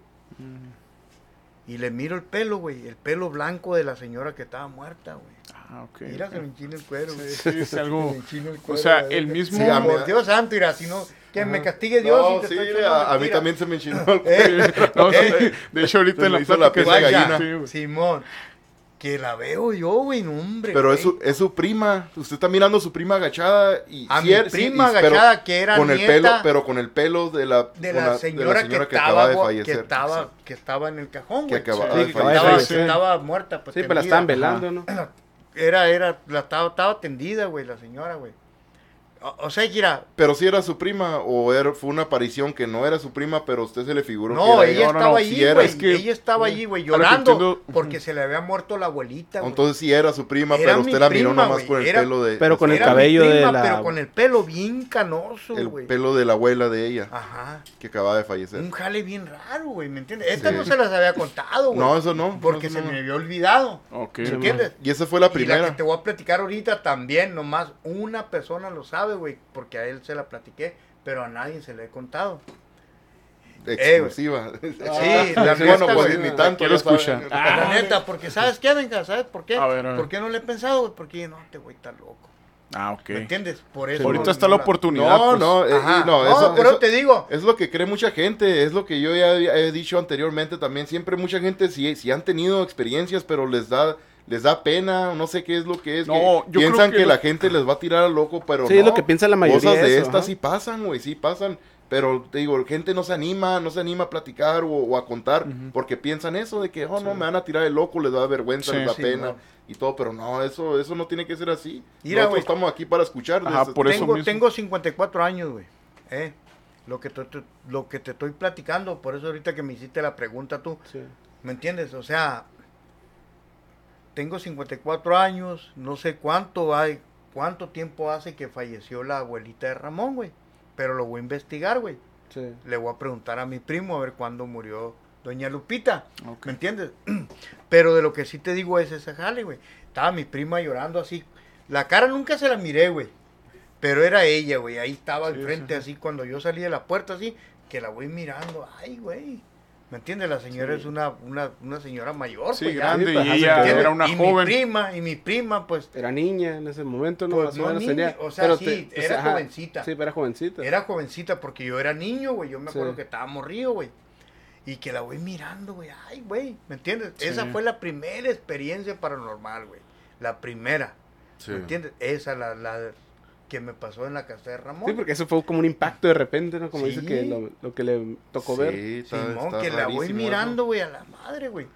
D: Y le miro el pelo, güey, el pelo blanco de la señora que estaba muerta, güey.
B: Ah, ok.
D: Mira, se me enchina el cuero, güey.
B: Sí, es
D: Se me enchina el
B: O
D: cuero,
B: sea,
D: güey.
B: el mismo...
A: Sí,
D: Dios santo, mira, si no, que me castigue Dios.
A: No,
D: si te
A: sí,
D: estoy
A: a, a mí también se me enchinó el
D: Eh,
B: No, sí,
D: eh,
B: de hecho ahorita
A: Se
B: en la
A: hizo la piel de gallina.
B: Sí.
D: Simón. Que la veo yo, güey, no, hombre.
A: Pero es su, es su prima. Usted está mirando a su prima agachada y
D: A
A: sí
D: mi
A: er- sí,
D: prima
A: pero
D: agachada, que era
A: con el
D: nieta
A: pelo, pero con el pelo de la,
D: de la,
A: de
D: señora, que,
A: que
D: estaba,
A: acaba de fallecer.
D: que estaba, que estaba en el cajón,
A: Que
D: güey.
A: acaba-
C: Sí,
A: de
C: que
D: que
C: acaba de
D: estaba,
C: fallecer.
D: que estaba muerta, pues.
C: Sí, pero la estaban velando, ¿no?
D: Era, era, la estaba, estaba tendida, güey, la señora, güey. O, o sea, mira,
A: Pero si era su prima o era, fue una aparición que no era su prima, pero a usted se le figuró
D: no,
A: que era
D: ella
B: no,
D: estaba
B: no,
D: allí,
A: sí era,
D: güey.
A: es
B: que-
D: ella estaba allí, güey, llorando
B: entiendo-
D: porque se le había muerto la abuelita, güey.
A: Entonces sí era su prima,
D: Era
A: pero usted la miró
D: prima,
A: nomás
D: güey,
A: por el
D: era-
A: pelo de...
C: pero con el cabello de la-
D: Pero con el pelo bien canoso,
A: el pelo de la abuela de ella,
D: Ajá.
A: que acaba de fallecer.
D: Un jale bien raro, güey, ¿me entiendes? Esta
A: Sí.
D: no se las había contado, güey.
A: No, eso no.
D: Porque
A: eso
D: se
A: no.
D: me había olvidado.
B: Ok.
D: ¿Me entiendes?
A: Y esa fue la
D: Y la que
A: primera.
D: te voy a platicar ahorita también, nomás una persona lo sabe, güey, porque a él se la platiqué, pero a nadie se le he contado.
A: Exclusiva.
D: Sí,
C: Ah,
D: la
C: sí,
D: neta,
A: bueno, pues ni tanto.
B: escuchar.
D: La neta, porque ¿sabes qué, venga? ¿Sabes por qué?
B: A ver, a ver.
D: ¿Por qué no le he pensado, güey? Porque no, te voy estar loco.
B: Ah, ok.
D: ¿Me entiendes? Por eso.
B: Ahorita
D: no-
B: está
D: no
B: la oportunidad.
A: No,
B: pues.
A: no, eh, no,
D: No,
A: eso,
D: pero
A: eso-
D: te digo.
A: es lo que cree mucha gente, es lo que yo ya he dicho anteriormente también. Siempre mucha gente sí, sí han tenido experiencias, pero les da les da pena, no sé qué es lo que es.
B: No,
A: que
B: yo creo
A: piensan
B: que
A: que,
B: lo-
A: la gente les va a tirar al loco, pero
C: Sí,
A: no.
C: es lo que piensa la mayoría
A: Cosas de
C: eso,
A: estas
C: ajá.
A: sí pasan, güey, sí pasan. Pero te digo, gente no se anima, no se anima a platicar o, o a contar porque piensan eso de que, oh, no, me van a tirar el loco, les da vergüenza,
B: Sí,
A: les da
D: sí,
A: pena
D: no.
A: y todo, pero no, eso eso no tiene que ser así.
D: Mira,
A: Nosotros estamos aquí para escuchar.
B: Ajá, por eso
D: tengo,
B: mismo.
D: tengo 54 años, güey. ¿eh? Lo, que te, te- lo que te estoy platicando, por eso ahorita que me hiciste la pregunta tú,
C: Sí.
D: ¿me entiendes? O sea, tengo 54 años, no sé cuánto hay, cuánto tiempo hace que falleció la abuelita de Ramón, güey. Pero lo voy a investigar, güey.
C: Sí.
D: Le voy a preguntar a mi primo a ver cuándo murió doña Lupita. ¿Me entiendes? Pero de lo que sí te digo es ese jale, güey. Estaba mi prima llorando así. La cara nunca se la miré, güey. Pero era ella, güey. Ahí estaba
B: Sí,
D: enfrente
B: sí,
D: así. Cuando yo salí de la puerta así, que la voy mirando. Ay, güey. ¿Me entiendes? La señora es una, una, una señora mayor.
B: Sí,
D: pues, ya.
B: grande,
C: pues,
B: y era una
D: y mi
B: joven.
D: prima, y mi prima, pues,
C: Era niña en ese momento, ¿no?
D: Pues no niña,
C: tenía.
D: o sea,
C: pero
D: sí,
C: pues,
D: era
C: ajá.
D: jovencita.
C: Sí, pero era jovencita.
D: Era jovencita porque yo era niño, güey. Yo me acuerdo
C: Sí.
D: que estaba morrido, güey. Y que la voy mirando, güey. Ay, güey. ¿Me entiendes?
B: Sí.
D: Esa fue la primera experiencia paranormal, güey. La primera. ¿Me entiendes? Esa, la, la que me pasó en la casa de Ramón.
C: Sí, porque eso fue como un impacto de repente, ¿no? Como
D: Sí.
C: dice que lo, lo que le tocó ver.
A: Sí, está-
D: Simón,
A: está
D: que la voy mirando, güey, a la madre, güey.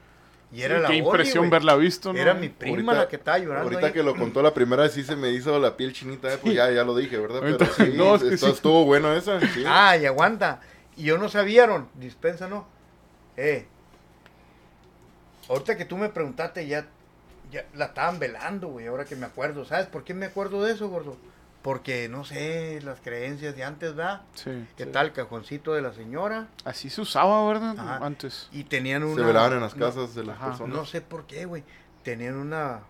D: Y era
B: Sí,
D: la
B: Qué
D: Oli,
B: impresión verla visto, ¿no?
D: Era mi prima
A: Ahorita-
D: la que estaba llorando.
A: Ahorita
D: ahí.
A: que lo contó la primera vez sí se me hizo la piel chinita, eh, pues ya, ya lo dije, ¿verdad? Pero sí,
B: no, es que
A: esto
B: sí.
A: estuvo bueno esa. sí.
D: Ah, y aguanta. Y yo no sabían, dispensa, no. Eh. Ahorita que tú me preguntaste, ya, ya la estaban velando, güey, ahora que me acuerdo. ¿Sabes por qué me acuerdo de eso, gordo? Porque, no sé, las creencias de antes, ¿verdad?
B: Sí.
D: Que tal el cajoncito de la señora
B: Así se usaba, ¿verdad?
D: Ajá.
B: Antes.
D: y tenían una...
A: se velaban en las
D: no-
A: casas de las
B: Ajá.
A: personas.
D: No sé por qué, güey. Tenían una...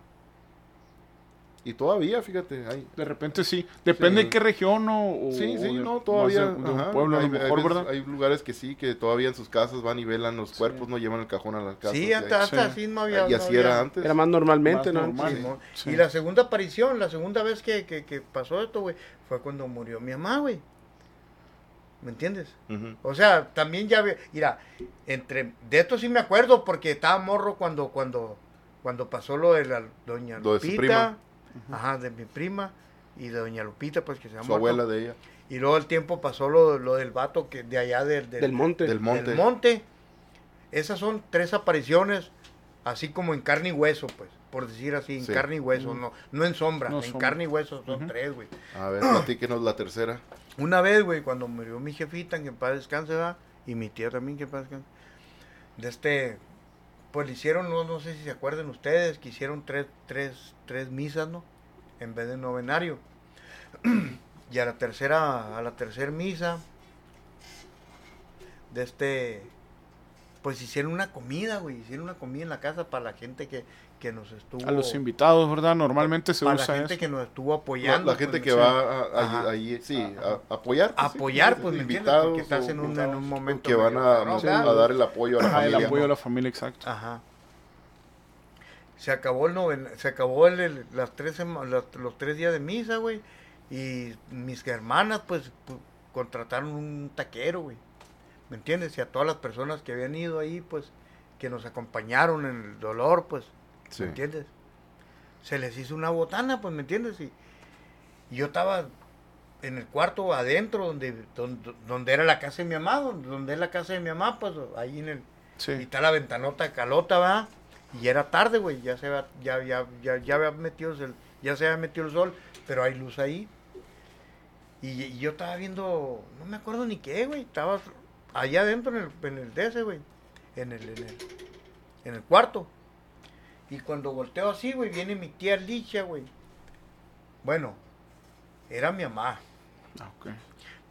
A: Y todavía, fíjate, hay.
B: De repente sí. Depende
A: Sí.
B: de qué región o. o-
A: Sí,
B: o
A: sí,
B: de-
A: no, todavía.
B: de- de un
A: ajá,
B: pueblo, a
A: hay,
B: lo
A: hay
B: mejor,
A: veces-
B: ¿verdad?
A: hay lugares que sí, que todavía en sus casas van y velan los cuerpos, no llevan el cajón a las casas.
D: sí, hasta, hasta
B: Sí.
D: así no había...
A: y
D: no
A: así
D: había-
A: era antes.
C: Era más normalmente,
B: Más
C: ¿no?
B: normal.
C: Sí.
D: Simón.
B: Sí.
D: Y la segunda aparición, la segunda vez que, que, que pasó esto, güey, fue cuando murió mi mamá, güey. ¿Me entiendes? O sea, también ya, mira, entre, de esto sí me acuerdo porque estaba morro cuando, cuando, cuando pasó lo de la doña
A: Lo su
D: ajá, de mi prima, y de doña Lupita, pues que se
A: Su
D: llama.
A: abuela de ella.
D: Y luego el tiempo pasó lo, lo del vato que de allá del, del,
C: Del monte.
A: Del monte.
D: del monte. Esas son tres apariciones, así como en carne y hueso, pues, por decir así, en
A: Sí.
D: carne y hueso, no, no en sombra,
B: No
D: en
B: sombra.
D: carne y hueso son tres, güey.
A: A ver, platíquenos la tercera.
D: Una vez, güey, cuando murió mi jefita, que en paz descanse, va, y mi tía también, que en paz descanse, de este, pues le hicieron, no, no sé si se acuerdan ustedes, que hicieron tres, tres, tres misas, ¿no? En vez de novenario. y a la tercera, a la tercera misa, de este, pues hicieron una comida, güey, hicieron una comida en la casa para la gente que, que nos estuvo...
B: A los invitados, ¿verdad? Normalmente se
D: para
B: usa
D: la gente
B: eso.
D: que nos estuvo
A: La,
D: apoyando.
A: la gente
D: pues,
A: que
D: sí.
A: va a, a-
D: Ajá.
A: ahí, sí, a, apoyar. pues, sí,
D: apoyar,
A: sí,
D: pues, ¿me
A: invitados
D: Porque estás
A: o-
D: en un, en un momento
A: que van a, a dar el apoyo a la
B: Ajá, el
A: familia.
B: apoyo a la familia, exacto.
D: Ajá. Se acabó el noven, se acabó el, el- las tres sema- las- los tres días de misa, güey. Y mis hermanas, pues, pu- contrataron un taquero, güey. ¿Me entiendes? Y a todas las personas que habían ido ahí, pues, que nos acompañaron en el dolor, pues,
A: Sí.
D: ¿me entiendes? Se les hizo una botana, pues, ¿me entiendes? Y, y yo estaba en el cuarto adentro, donde, donde, donde era la casa de mi mamá, donde, donde es la casa de mi mamá, pues, ahí en el... Y
B: Sí.
D: está la ventanota calota, va. Y era tarde, güey. Ya se había, ya, ya, ya, ya había metido el, ya se había metido el sol, pero hay luz ahí. Y, y yo estaba viendo, no me acuerdo ni qué, güey. Estaba allá adentro en el, en el DS, güey. En el, en el, en el cuarto. Y cuando volteo así, güey, viene mi tía Licha, güey. Bueno, era mi mamá.
B: Ah, ok.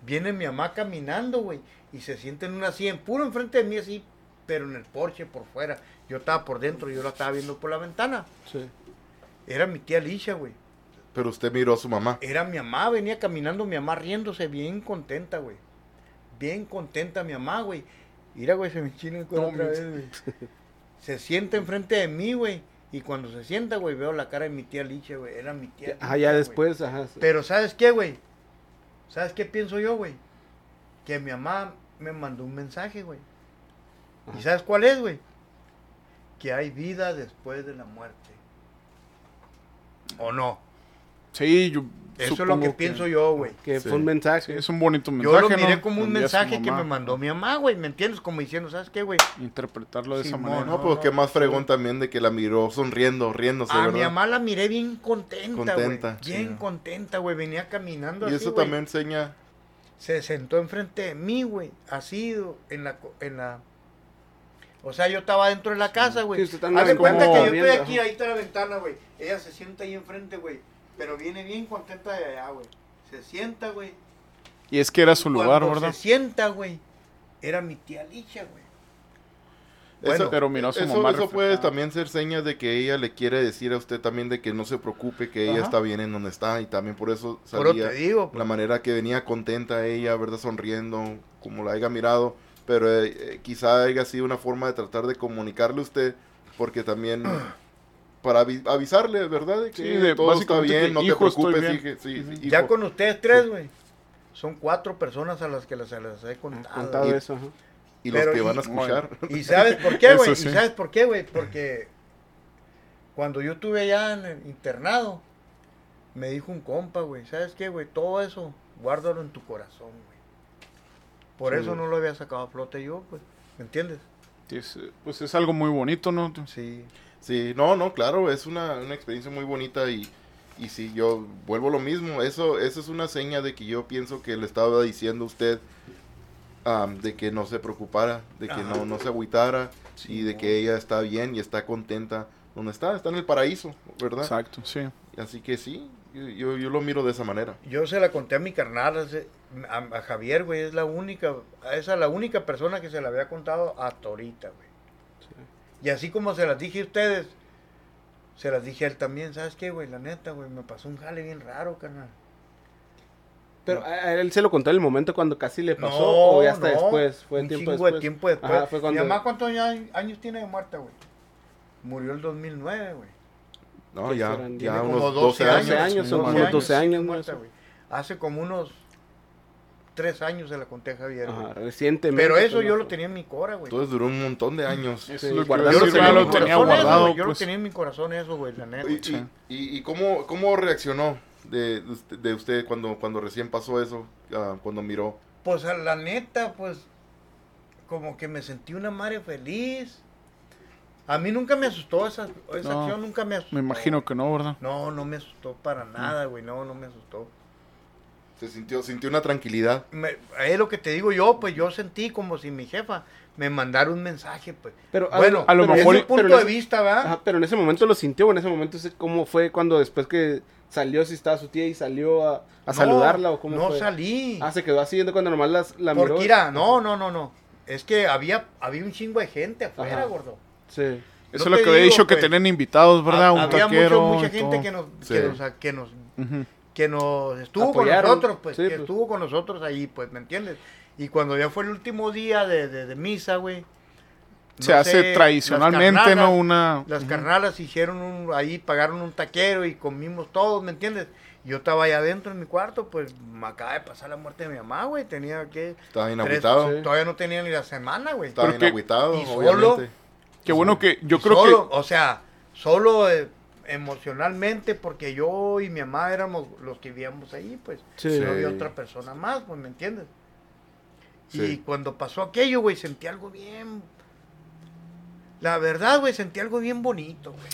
D: Viene mi mamá caminando, güey, y se siente en una silla, puro enfrente de mí así, pero en el porche por fuera. Yo estaba por dentro, yo la estaba viendo por la ventana.
C: Sí.
D: Era mi tía Alicia, güey.
A: Pero usted miró a su mamá.
D: Era mi mamá, venía caminando mi mamá riéndose bien contenta, güey. Bien contenta mi mamá, güey. Mira, güey, se me china el
B: No,
D: otra
B: mi-
D: vez, güey. Se sienta enfrente de mí, güey. Y cuando se sienta, güey, veo la cara de mi tía Alicia, güey. Era mi tía.
C: Ah,
D: Licha,
C: ya después, ajá.
D: Pero ¿sabes qué, güey? ¿Sabes qué pienso yo, güey? Que mi mamá me mandó un mensaje, güey. ¿Y sabes cuál es, güey? Que hay vida después de la muerte. ¿O no?
B: Sí, yo
D: Eso es lo que pienso yo, güey.
C: Que
A: Sí.
C: fue un
B: Sí,
C: mensaje.
B: es un bonito mensaje.
D: Yo lo miré
B: ¿no?
D: como un mensaje que me mandó mi mamá, güey. ¿Me entiendes? Como diciendo, ¿sabes qué, güey?
B: Interpretarlo de esa manera.
A: No,
D: no,
A: pues
D: no,
A: qué más
D: sí.
A: fregón también de que la miró sonriendo, riéndose,
D: A
A: ¿verdad?
D: mi mamá la miré bien contenta, güey.
A: Contenta,
D: Bien
A: sí.
D: contenta, güey. Venía caminando
A: y
D: así,
A: eso también enseña...
D: se sentó enfrente de mí, güey, así en la co- en la o sea, yo estaba dentro de la casa, güey.
C: Sí, usted está en
D: Haz de cuenta que yo estoy aquí, ahí está la ventana, güey. Ella se sienta ahí enfrente, güey. Pero viene bien contenta de allá, güey. Se sienta, güey.
B: Y es que era su lugar,
D: Cuando
B: ¿verdad?
D: Se sienta, güey. Era mi tía Licha, güey. Bueno,
A: eso,
B: pero miró a su
A: eso,
B: mamá
A: eso puede
B: reflejada.
A: también ser señas de que ella le quiere decir a usted también de que no se preocupe, que ella
D: Ajá.
A: está bien en donde está y también por eso
D: Pero
A: salía
D: te digo,
A: la manera que venía contenta ella, ¿verdad? Sonriendo, como la haya mirado, pero eh, eh, quizá haya sido una forma de tratar de comunicarle a usted, porque también para avi- avisarle, ¿verdad? De que
B: Sí, de-
A: todo está bien, no te
B: "Hijo, estoy
A: preocupes,
B: bien".
A: hije, sí, hijo.
D: ya con ustedes tres, güey. Son cuatro personas a las que les, les he contado.
C: Contado
A: Y-
C: eso, ajá.
A: y los
D: pero
A: que
D: y-
A: van a escuchar.
D: ¿Y sabes por qué, güey?
B: sí.
D: ¿Y sabes por qué, güey? Porque cuando yo estuve allá en el internado, me dijo un compa, güey, ¿sabes qué, güey? Todo eso, guárdalo en tu corazón, güey. Por
C: Sí,
D: eso no lo había sacado a flote yo, pues. ¿Me entiendes?
B: Es, pues es algo muy bonito, ¿no?
D: Sí.
A: Sí, no, no, claro, es una, una experiencia muy bonita y, y sí, yo vuelvo a lo mismo, eso, eso es una seña de que yo pienso que le estaba diciendo a usted am, de que no se preocupara, de que
D: Ajá.
A: no, no se agüitara y de que ella está bien y está contenta donde está, está en el paraíso, ¿verdad?
B: Exacto, sí.
A: Así que sí, yo, yo, yo lo miro de esa manera.
D: Yo se la conté a mi carnal, a Javier, güey, es la única, esa es la única persona que se la había contado hasta ahorita, güey. Y así como se las dije a ustedes, se las dije a él también, ¿sabes qué, güey? La neta, güey, me pasó un jale bien raro, carnal.
C: Pero a a él se lo contó en el momento cuando casi le pasó
D: No,
C: o ya hasta
D: no,
C: después. Fue
D: un
C: tiempo
D: chingo
C: después.
D: de tiempo después.
C: Ajá, fue cuando...
D: Mi mamá, ¿cuántos años, años tiene de muerta, güey? Murió el 2009, güey.
A: No,
C: ¿Qué
A: ya, ya
C: Tiene
A: unos
D: como
A: 12
C: 12
A: años.
C: años, son unos 12 años, ¿no?
D: muerta, güey. Hace como unos tres años se la conté a Javier.
C: Ajá, recientemente.
D: Pero eso yo lo tenía en mi cora, güey.
A: Entonces duró un montón de años.
B: Eso
C: Sí,
B: lo yo lo tenía
D: eso,
B: guardado.
D: Yo lo tenía en mi corazón eso, güey, la neta.
A: Y, y, y- y cómo, cómo reaccionó de, de usted- de usted cuando, cuando recién pasó eso, ah, cuando miró?
D: Pues a la neta, pues, como que me sentí una madre feliz. A mí nunca me asustó esa, esa
B: No,
D: acción, nunca me asustó.
B: Me imagino que no, ¿verdad?
D: No, no me asustó para nada, güey, no, no me asustó.
A: Se sintió, sintió una tranquilidad.
D: Me- es lo que te digo yo, pues yo sentí como si mi jefa me mandara un mensaje, pues.
C: Pero
D: bueno,
B: a lo mejor-
D: ese- punto
C: pero
D: de
C: ese-
D: vista, ¿verdad?
C: Ajá, pero en ese momento lo sintió, o en ese momento cómo fue cuando después que salió, si estaba su tía y salió a, a
D: No,
C: saludarla o cómo
D: No
C: fue.
D: salí.
C: Ah, se quedó así cuando nomás las, la miró.
D: Porque, mira, no, no, no, no. Es que había, había un chingo de gente afuera,
C: Ajá.
D: gordo.
C: Sí.
B: Eso
D: No
B: es lo que había dicho que
D: pues,
B: tenían invitados, ¿verdad? Un
D: había
B: taquero.
D: mucho- mucha gente que nos,
A: Sí.
D: que nos, que nos. Que nos estuvo
C: Apoyaron.
D: con nosotros, pues,
C: Sí,
D: que
C: pues.
D: estuvo con nosotros ahí, pues, ¿me entiendes? Y cuando ya fue el último día de, de- de misa, güey.
B: Se hace tradicionalmente,
D: carnalas-
B: ¿no? Una.
D: Las carnalas hicieron un, ahí, pagaron un taquero y comimos todos, ¿me entiendes? Yo estaba allá adentro en mi cuarto, pues me acaba de pasar la muerte de mi mamá, güey. Tenía que.
A: Estaba bien
D: tres-
A: agüitado.
C: sí.
D: Todavía no tenía ni la semana, güey.
A: Estaba
B: Pero
A: bien
B: que-
A: agüitado,
D: y solo-
A: obviamente.
B: Qué bueno que yo creo
D: solo,
B: que.
D: O sea, solo eh, emocionalmente, porque yo y mi mamá éramos los que vivíamos ahí, pues.
C: Sí.
D: No había otra persona más, pues, ¿me entiendes? Y cuando pasó aquello, güey, sentí algo bien. La verdad, güey, sentí algo bien bonito, güey.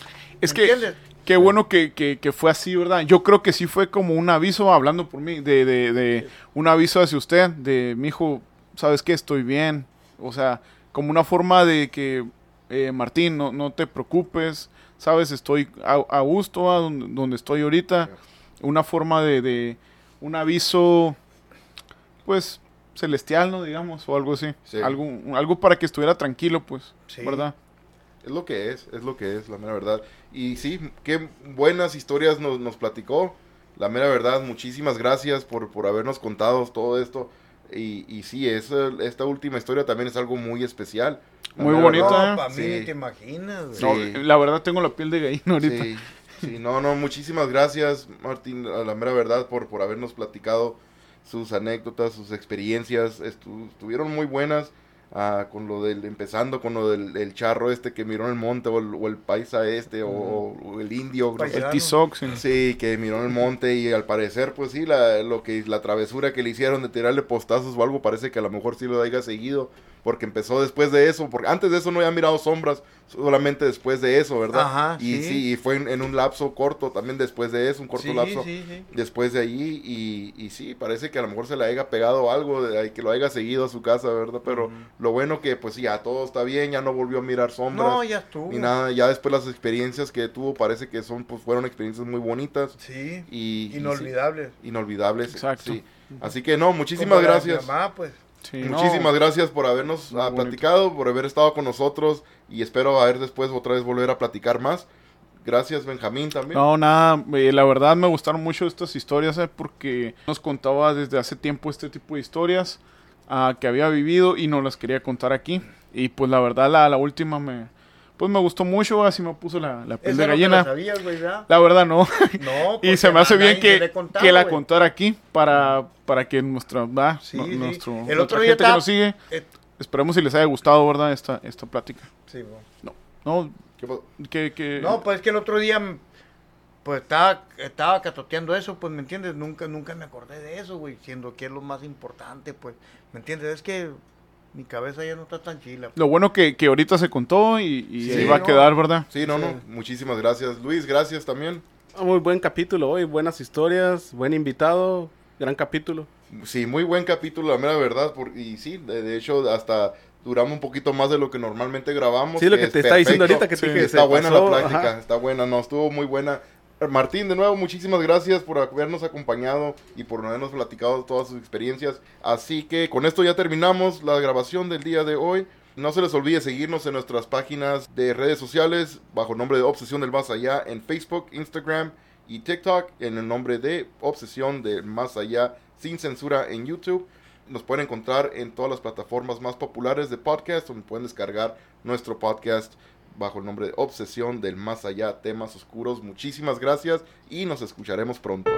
B: Es
D: ¿Me
B: que
D: entiendes?
B: qué bueno que, que- que fue así, ¿verdad? Yo creo que sí fue como un aviso, hablando por mí, de, de, de un aviso hacia usted, de mi hijo, ¿sabes qué? Estoy bien. O sea, como una forma de que, eh, Martín, no, no te preocupes, ¿sabes? Estoy a, a gusto a donde, donde estoy ahorita. Una forma de, de un aviso, pues, celestial, ¿no? Digamos, o algo así.
A: Sí.
B: Algo, algo para que estuviera tranquilo, pues,
D: Sí.
B: ¿verdad?
A: Es lo que es, es lo que es, la mera verdad. Y sí, qué buenas historias nos, nos platicó. La mera verdad, muchísimas gracias por, por habernos contado todo esto. Y, y sí, es, eh, esta última historia también es algo muy especial.
B: Muy bonita.
D: No,
B: ¿eh?
D: para mí
A: Sí.
D: te imaginas, güey.
A: Sí.
B: No, la verdad tengo la piel de gallina ahorita.
A: Sí, sí, no, no, muchísimas gracias, Martín, a la mera verdad, por, por habernos platicado sus anécdotas, sus experiencias, estu- estuvieron muy buenas. Ah, con lo del, empezando con lo del el charro este que miró en el monte, o el, o el paisa este, o, o el indio, no.
B: El. Tizoc, sí.
A: Sí, que miró en el monte y al parecer, pues sí, la, lo que, la travesura que le hicieron de tirarle postazos o algo, parece que a lo mejor sí lo haya seguido, porque empezó después de eso, porque antes de eso no había mirado sombras, solamente después de eso, ¿verdad?
D: Ajá,
A: y
D: sí.
A: sí, y fue en, en un lapso corto, también después de eso, un corto
D: Sí,
A: lapso,
D: sí, sí.
A: después de allí, y, y sí, parece que a lo mejor se le haya pegado algo, de que lo haya seguido a su casa, ¿verdad? Pero. Lo bueno que, pues sí, ya todo está bien, ya no volvió a mirar sombras.
D: No, ya estuvo.
A: Ni nada, ya después las experiencias que tuvo parece que son, pues fueron experiencias muy bonitas
D: Sí.
A: y y sí,
D: Inolvidable.
A: inolvidables.
B: Exacto.
A: sí. Así que no, muchísimas gracias.
D: Mi mamá, pues.
B: Sí, no.
A: Muchísimas gracias por habernos ah, platicado, por haber estado con nosotros y espero a ver después otra vez volver a platicar más. Gracias Benjamín también.
B: No, nada, eh, la verdad me gustaron mucho estas historias eh, porque nos contaba desde hace tiempo este tipo de historias ah, que había vivido y nos las quería contar aquí. Y pues la verdad la, la última me, pues me gustó mucho, así me puso la, la piel de
D: no la
B: gallina.
D: sabías, ¿verdad?
B: La verdad no.
D: No,
B: y se me hace bien que, que la contara aquí para, para que nuestra, ¿verdad?
D: Sí,
B: No-
D: sí.
B: nuestro,
D: El
B: nuestra
D: otro día
B: gente que nos sigue,
D: Eh,
B: esperemos si les haya gustado, ¿verdad? Esta, esta plática.
D: sí, bueno.
B: No,
A: ¿Qué pasó?
B: que, que...
D: No, pues es que el otro día, pues estaba, estaba catoteando eso, pues, ¿me entiendes? Nunca, nunca me acordé de eso, güey, siendo que es lo más importante, pues, ¿me entiendes? Es que mi cabeza ya no está tan chila. pues.
B: Lo bueno que, que ahorita se contó y, y
A: Sí,
B: se iba a
D: no.
B: quedar, ¿verdad?
A: Sí, no,
C: Sí.
A: no, muchísimas gracias. Luis, gracias también.
C: Ah, Muy buen capítulo hoy, buenas historias, buen invitado, gran capítulo.
A: Sí, muy buen capítulo, la mera verdad. Por, y sí, de, de hecho, hasta duramos un poquito más de lo que normalmente grabamos.
C: Sí, lo que te está diciendo ahorita que te
B: Sí,
C: dije que
A: está buena
C: pasó,
A: la plática,
C: ajá.
A: está buena, no, estuvo muy buena. Martín, de nuevo, muchísimas gracias por habernos acompañado y por habernos platicado todas sus experiencias. Así que con esto ya terminamos la grabación del día de hoy. No se les olvide seguirnos en nuestras páginas de redes sociales bajo nombre de Obsesión del Más Allá en Facebook, Instagram y TikTok en el nombre de Obsesión del Más Allá sin censura en YouTube. Nos pueden encontrar en todas las plataformas más populares de podcast donde pueden descargar nuestro podcast bajo el nombre de Obsesión del Más Allá, temas oscuros. Muchísimas gracias y nos escucharemos pronto.